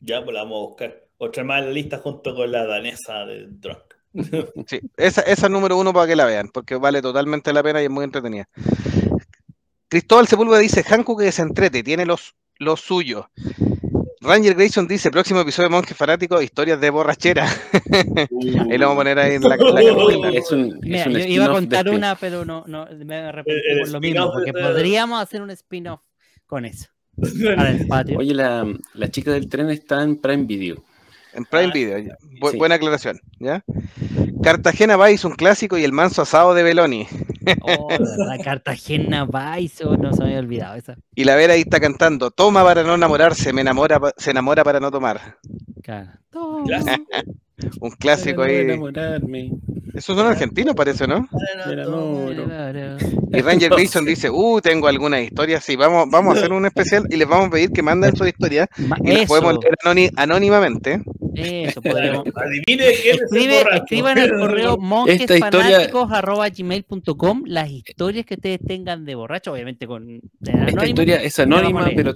Speaker 2: Ya, pues la vamos a buscar. Otra más en la lista junto con la danesa de Drunk.
Speaker 1: Sí, esa, esa es número uno para que la vean, porque vale totalmente la pena y es muy entretenida. Cristóbal Sepúlveda dice, Hancock que se entrete, tiene los, los suyos. Ranger Grayson dice, próximo episodio de Monje Fanático, historias de borrachera. ahí lo vamos a poner ahí en la, la.
Speaker 3: Es un, es
Speaker 4: Mira,
Speaker 3: un
Speaker 4: yo iba a contar
Speaker 3: de
Speaker 4: una, pero no, no me arrepentí
Speaker 2: El
Speaker 4: por lo mismo, porque
Speaker 2: de-
Speaker 4: podríamos hacer un spin-off con eso.
Speaker 3: Oye, la, la chica del tren está en Prime Video.
Speaker 1: En Prime
Speaker 2: Ah,
Speaker 1: Video. ya. Bu-
Speaker 3: sí.
Speaker 1: Buena aclaración. ¿ya? Cartagena Vice, un clásico, y el manso asado de Beloni.
Speaker 4: Oh, la Cartagena Vice, oh, no se me había olvidado esa.
Speaker 1: Y la Vera ahí está cantando, toma para no enamorarse, me enamora, se enamora para no tomar.
Speaker 4: Claro.
Speaker 2: Clásico.
Speaker 1: Un clásico ahí.
Speaker 3: enamorarme.
Speaker 1: Esos son argentinos, parece, ¿no?
Speaker 3: Me enamoro.
Speaker 1: Y Ranger
Speaker 3: sé.
Speaker 1: dice, uh, tengo alguna historia, sí, vamos, vamos a hacer un especial y les vamos a pedir que manden sus historias y las
Speaker 4: Eso,
Speaker 1: podemos leer anónimamente.
Speaker 4: Eso podríamos.
Speaker 2: Adivine el
Speaker 4: Escribe, escriban al correo monjesfanáticos.gmail.com las historias que ustedes tengan de borracho, obviamente con
Speaker 3: Esta historia es anónima, pero,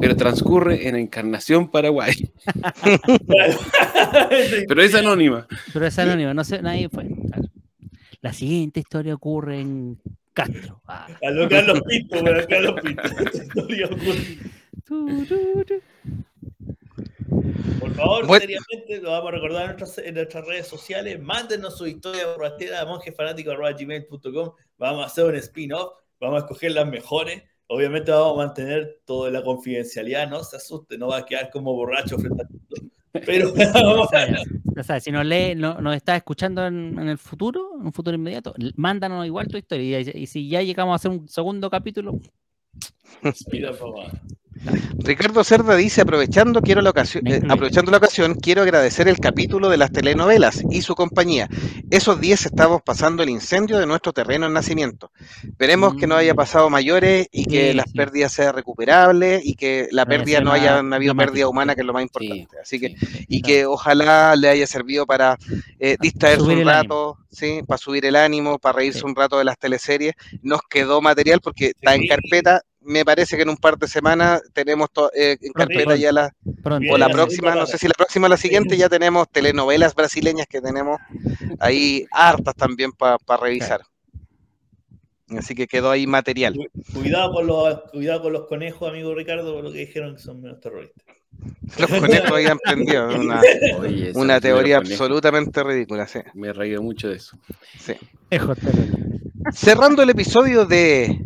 Speaker 3: pero transcurre en Encarnación, Paraguay. Pero es anónima.
Speaker 4: Pero es anónimo, no sé, nadie fue. claro. La siguiente historia ocurre en Castro. Ah.
Speaker 2: A lo Carlos Pinto, a Carlos Pinto. Esta historia ocurre. Por favor, seriamente, lo vamos a recordar en nuestras, en nuestras redes sociales. Mándenos su historia borrachera a monjefanático.gmail.com. Vamos a hacer un spin-off. Vamos a escoger las mejores. Obviamente vamos a mantener toda la confidencialidad. No se asuste, no va a quedar como borracho frente a todos. Pero
Speaker 4: Ya
Speaker 2: vamos a...
Speaker 4: sabes, ya sabes, si nos lee, no- nos está escuchando en, en el futuro, en un futuro inmediato, mándanos igual tu historia. Y, y si ya llegamos a hacer un segundo capítulo,
Speaker 2: Mira, papá.
Speaker 1: Ricardo Cerda dice, aprovechando, quiero la ocasión, eh, aprovechando la ocasión, quiero agradecer el capítulo de las telenovelas y su compañía. Esos días estamos pasando el incendio de nuestro terreno en nacimiento. Esperemos que no haya
Speaker 4: Mm.
Speaker 1: pasado mayores y que
Speaker 4: Sí,
Speaker 1: las
Speaker 4: sí.
Speaker 1: pérdidas sean recuperables y que la pérdida no haya habido pérdida humana, que es lo más
Speaker 3: Sí,
Speaker 1: importante. Así que, y que ojalá le haya servido para eh, distraerse un rato, ¿sí? para subir el ánimo, para reírse un rato de las teleseries. Nos quedó material porque está en carpeta. Me parece que en un par de semanas tenemos to- eh, en carpeta ya la,
Speaker 4: pronto.
Speaker 1: O la próxima, no sé si la próxima o la siguiente, ya tenemos telenovelas brasileñas que tenemos ahí hartas también para revisar. Así que quedó ahí material.
Speaker 2: Cu- Cuidado con, los, cuidado con los conejos, amigo Ricardo, por lo que dijeron que son menos terroristas.
Speaker 1: Los conejos habían prendido. Una,
Speaker 3: Oye,
Speaker 1: una teoría absolutamente ridícula. Sí,
Speaker 3: Me he reído mucho de eso.
Speaker 1: sí. Cerrando el episodio de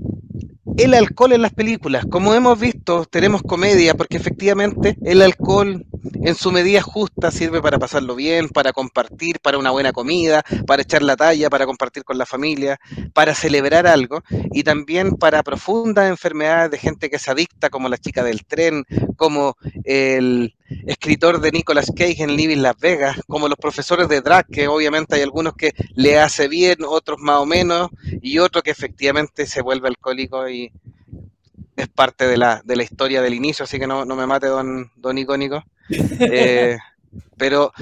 Speaker 1: el alcohol en las películas. Como hemos visto, tenemos comedia porque efectivamente el alcohol en su medida justa sirve para pasarlo bien, para compartir, para una buena comida, para echar la talla, para compartir con la familia, para celebrar algo y también para profundas enfermedades de gente que es adicta, como la chica del tren, como el escritor de Nicolas Cage en Living Las Vegas, como los profesores de drag, que obviamente hay algunos que le hace bien, otros más o menos, y otro que efectivamente se vuelve alcohólico y es parte de la, de la historia del inicio, así que no, no me mate don, don Icónico. Eh, pero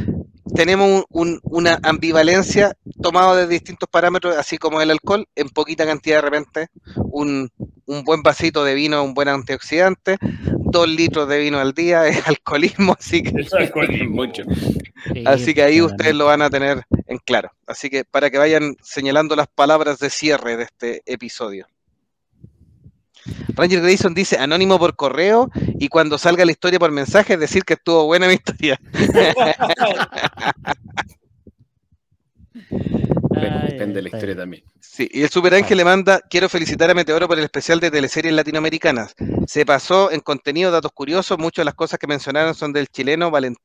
Speaker 1: tenemos un- un- una ambivalencia tomada de distintos parámetros, así como el alcohol, en poquita cantidad de repente, un, un buen vasito de vino, un buen antioxidante, dos litros de vino al día es alcoholismo, así que
Speaker 2: Eso es alcoholismo.
Speaker 3: Mucho.
Speaker 4: Sí,
Speaker 1: Así que ahí ustedes lo van a tener en claro. Así que para que vayan señalando las palabras de cierre de este episodio. Ranger Grayson dice anónimo por correo y cuando salga la historia por mensaje decir que estuvo buena mi historia.
Speaker 3: Depende de la historia también.
Speaker 1: Sí, y el Super Ángel le manda, quiero felicitar a Meteoro por el especial de teleseries latinoamericanas. Se pasó en contenido, datos curiosos, muchas de las cosas que mencionaron son del chileno Valen-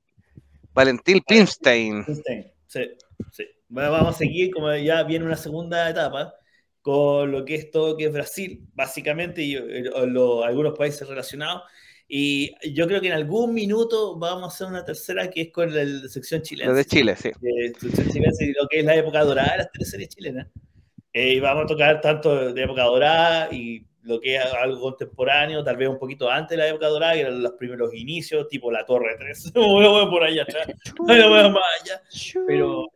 Speaker 1: Valentín Plimstein.
Speaker 2: Sí, sí. Bueno, Vamos a seguir, como ya viene una segunda etapa, con lo que es todo que es Brasil, básicamente, y eh, lo- algunos países relacionados. Y yo creo que en algún minuto vamos a hacer una tercera que es con la, la sección chilena.
Speaker 1: De Chile, sí.
Speaker 2: de sección chilena y lo que es la época dorada de las teleseries chilenas. Eh, y vamos a tocar tanto de época dorada y lo que es algo contemporáneo, tal vez un poquito antes de la época dorada, que eran los primeros inicios, tipo la Torre 3, por allá atrás. Pero eh,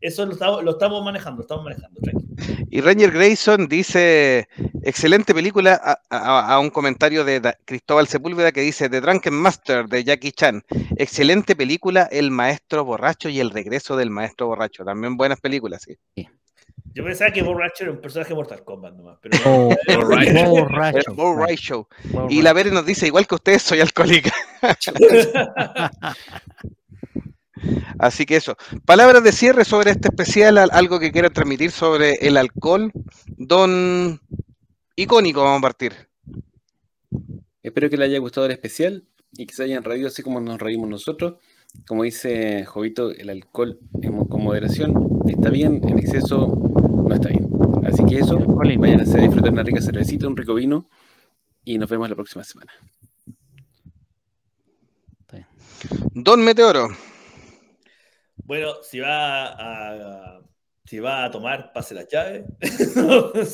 Speaker 2: eso lo estamos, lo estamos manejando, lo estamos manejando, tranquilo.
Speaker 1: Y Ranger Grayson dice, excelente película, a, a- a un comentario de Da- Cristóbal Sepúlveda que dice, The Drunken Master de Jackie Chan, excelente película, El Maestro Borracho y El Regreso del Maestro Borracho, también buenas películas, sí.
Speaker 2: Yo pensaba que Borracho era un personaje de Mortal Kombat nomás, pero
Speaker 3: Borracho.
Speaker 4: Borracho.
Speaker 1: Y la Vere nos dice, igual que ustedes, soy alcohólica. Así que eso. Palabras de cierre sobre este especial, al- algo que quieran transmitir sobre el alcohol. Don icónico, vamos a partir.
Speaker 3: Espero que les haya gustado el especial y que se hayan reído así como nos reímos nosotros. Como dice Jovito, el alcohol con moderación está bien, en exceso no está bien. Así que eso, vayan a disfrutar una rica cervecita, un rico vino y nos vemos la próxima semana.
Speaker 1: Don Meteoro.
Speaker 2: Bueno, si va a, si va a tomar, pase la llave.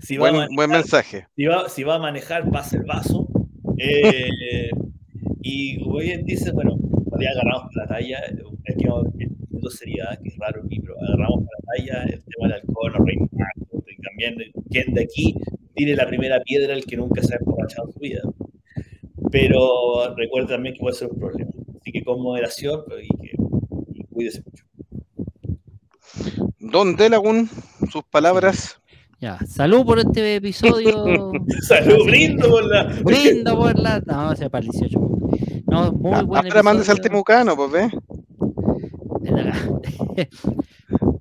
Speaker 2: si, va a
Speaker 1: Buen,
Speaker 2: manejar,
Speaker 1: buen mensaje.
Speaker 2: si, va, si va a manejar, pase el vaso. Eh, y como bien dice, bueno, todavía agarramos para la talla, minuto de seriedad, que es raro aquí, pero agarramos para la talla el tema del alcohol, los reinos y también quien de aquí tire la primera piedra el que nunca se ha emborrachado en su vida. Pero recuerda también que puede ser un problema. Así que con moderación y que cuídese mucho.
Speaker 1: Don Delagun, sus palabras.
Speaker 4: Ya, salud por este episodio.
Speaker 2: Salud, brindo por la.
Speaker 4: Brindo por la. No, ese para el 18. No, muy buen
Speaker 1: Ahora mandes al temucano, pues ve.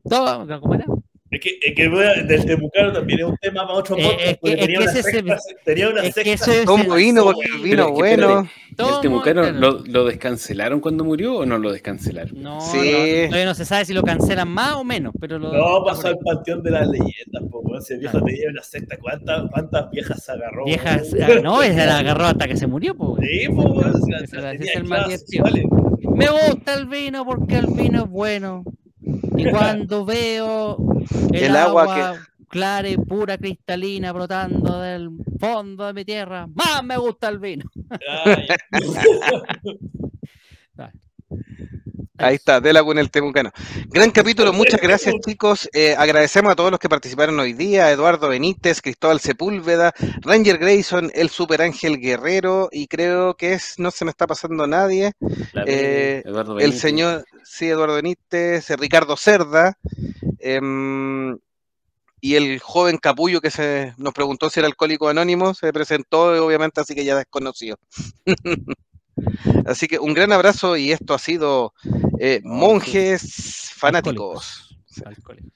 Speaker 4: Todo, ¿cómo era?
Speaker 2: Es que, es que del Temucano también es un tema para otro
Speaker 4: Eh,
Speaker 2: podcast,
Speaker 4: es que- es
Speaker 2: tenía,
Speaker 4: que
Speaker 2: una
Speaker 4: ese
Speaker 2: secta, tenía una
Speaker 4: es que
Speaker 2: secta.
Speaker 4: eso es-
Speaker 1: ¿Cómo vino? Porque el vino
Speaker 3: es que,
Speaker 1: bueno.
Speaker 4: Todo
Speaker 3: ¿El temucano
Speaker 4: claro.
Speaker 3: lo, lo descancelaron cuando murió o no lo descancelaron?
Speaker 4: No,
Speaker 1: Sí.
Speaker 4: no, todavía no se sabe si lo cancelan más o menos, pero lo.
Speaker 2: No, pasó al panteón de las leyendas, po, el viejo tenía una secta, ¿cuántas, cuántas viejas se agarró?
Speaker 4: Viejas, ah, no, esa la agarró hasta que se murió, pues.
Speaker 2: Sí, po, weón, si la-
Speaker 4: Ese
Speaker 2: la
Speaker 4: es
Speaker 2: tenía
Speaker 4: el más
Speaker 2: clases
Speaker 4: divertido.
Speaker 2: sexuales.
Speaker 4: Me gusta el vino porque el vino es bueno. Y cuando veo el,
Speaker 1: El agua
Speaker 4: agua, clara y pura, cristalina, brotando del fondo de mi tierra, más me gusta el vino.
Speaker 1: Ahí está, Delagun el temucano. Gran capítulo, muchas gracias chicos. Eh, agradecemos a todos los que participaron hoy día, Eduardo Benítez, Cristóbal Sepúlveda, Ranger Grayson, el Super Ángel Guerrero y creo que es, no se me está pasando nadie, Eh,
Speaker 3: Eduardo
Speaker 1: el
Speaker 3: Benítez.
Speaker 1: señor, sí, Eduardo Benítez, eh, Ricardo Cerda, em, y el joven capullo que se nos preguntó si era alcohólico anónimo, se presentó obviamente, así que ya desconocido. así que un gran abrazo y esto ha sido eh, monjes fanáticos.
Speaker 4: Alcohólicos.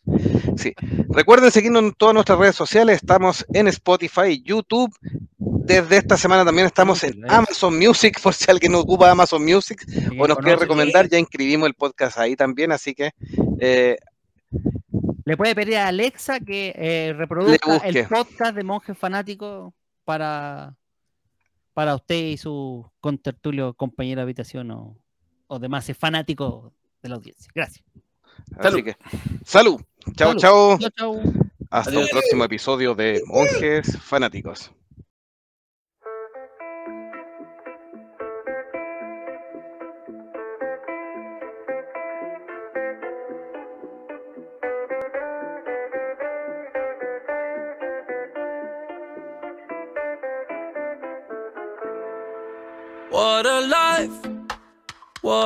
Speaker 1: Recuerden seguirnos en todas nuestras redes sociales, estamos en Spotify, YouTube. Desde esta semana también estamos en Amazon Music, por si alguien ocupa Amazon Music o nos quiere recomendar, ya inscribimos el podcast ahí también, así que eh,
Speaker 4: Le puede pedir a Alexa que eh, reproduzca el podcast de Monjes Fanáticos para, para usted y su contertulio, compañero de habitación o, o demás fanáticos de la audiencia. Gracias.
Speaker 1: así
Speaker 3: Salud.
Speaker 1: que salud. Chao,
Speaker 4: Salud.
Speaker 1: chao.
Speaker 4: Chau, chau.
Speaker 1: Hasta
Speaker 3: Adiós.
Speaker 1: un próximo episodio de Monjes Fanáticos.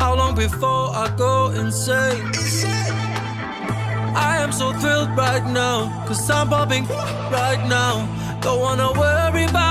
Speaker 5: How long before I go insane? I am so thrilled right now, cause I'm popping right now. Don't wanna worry about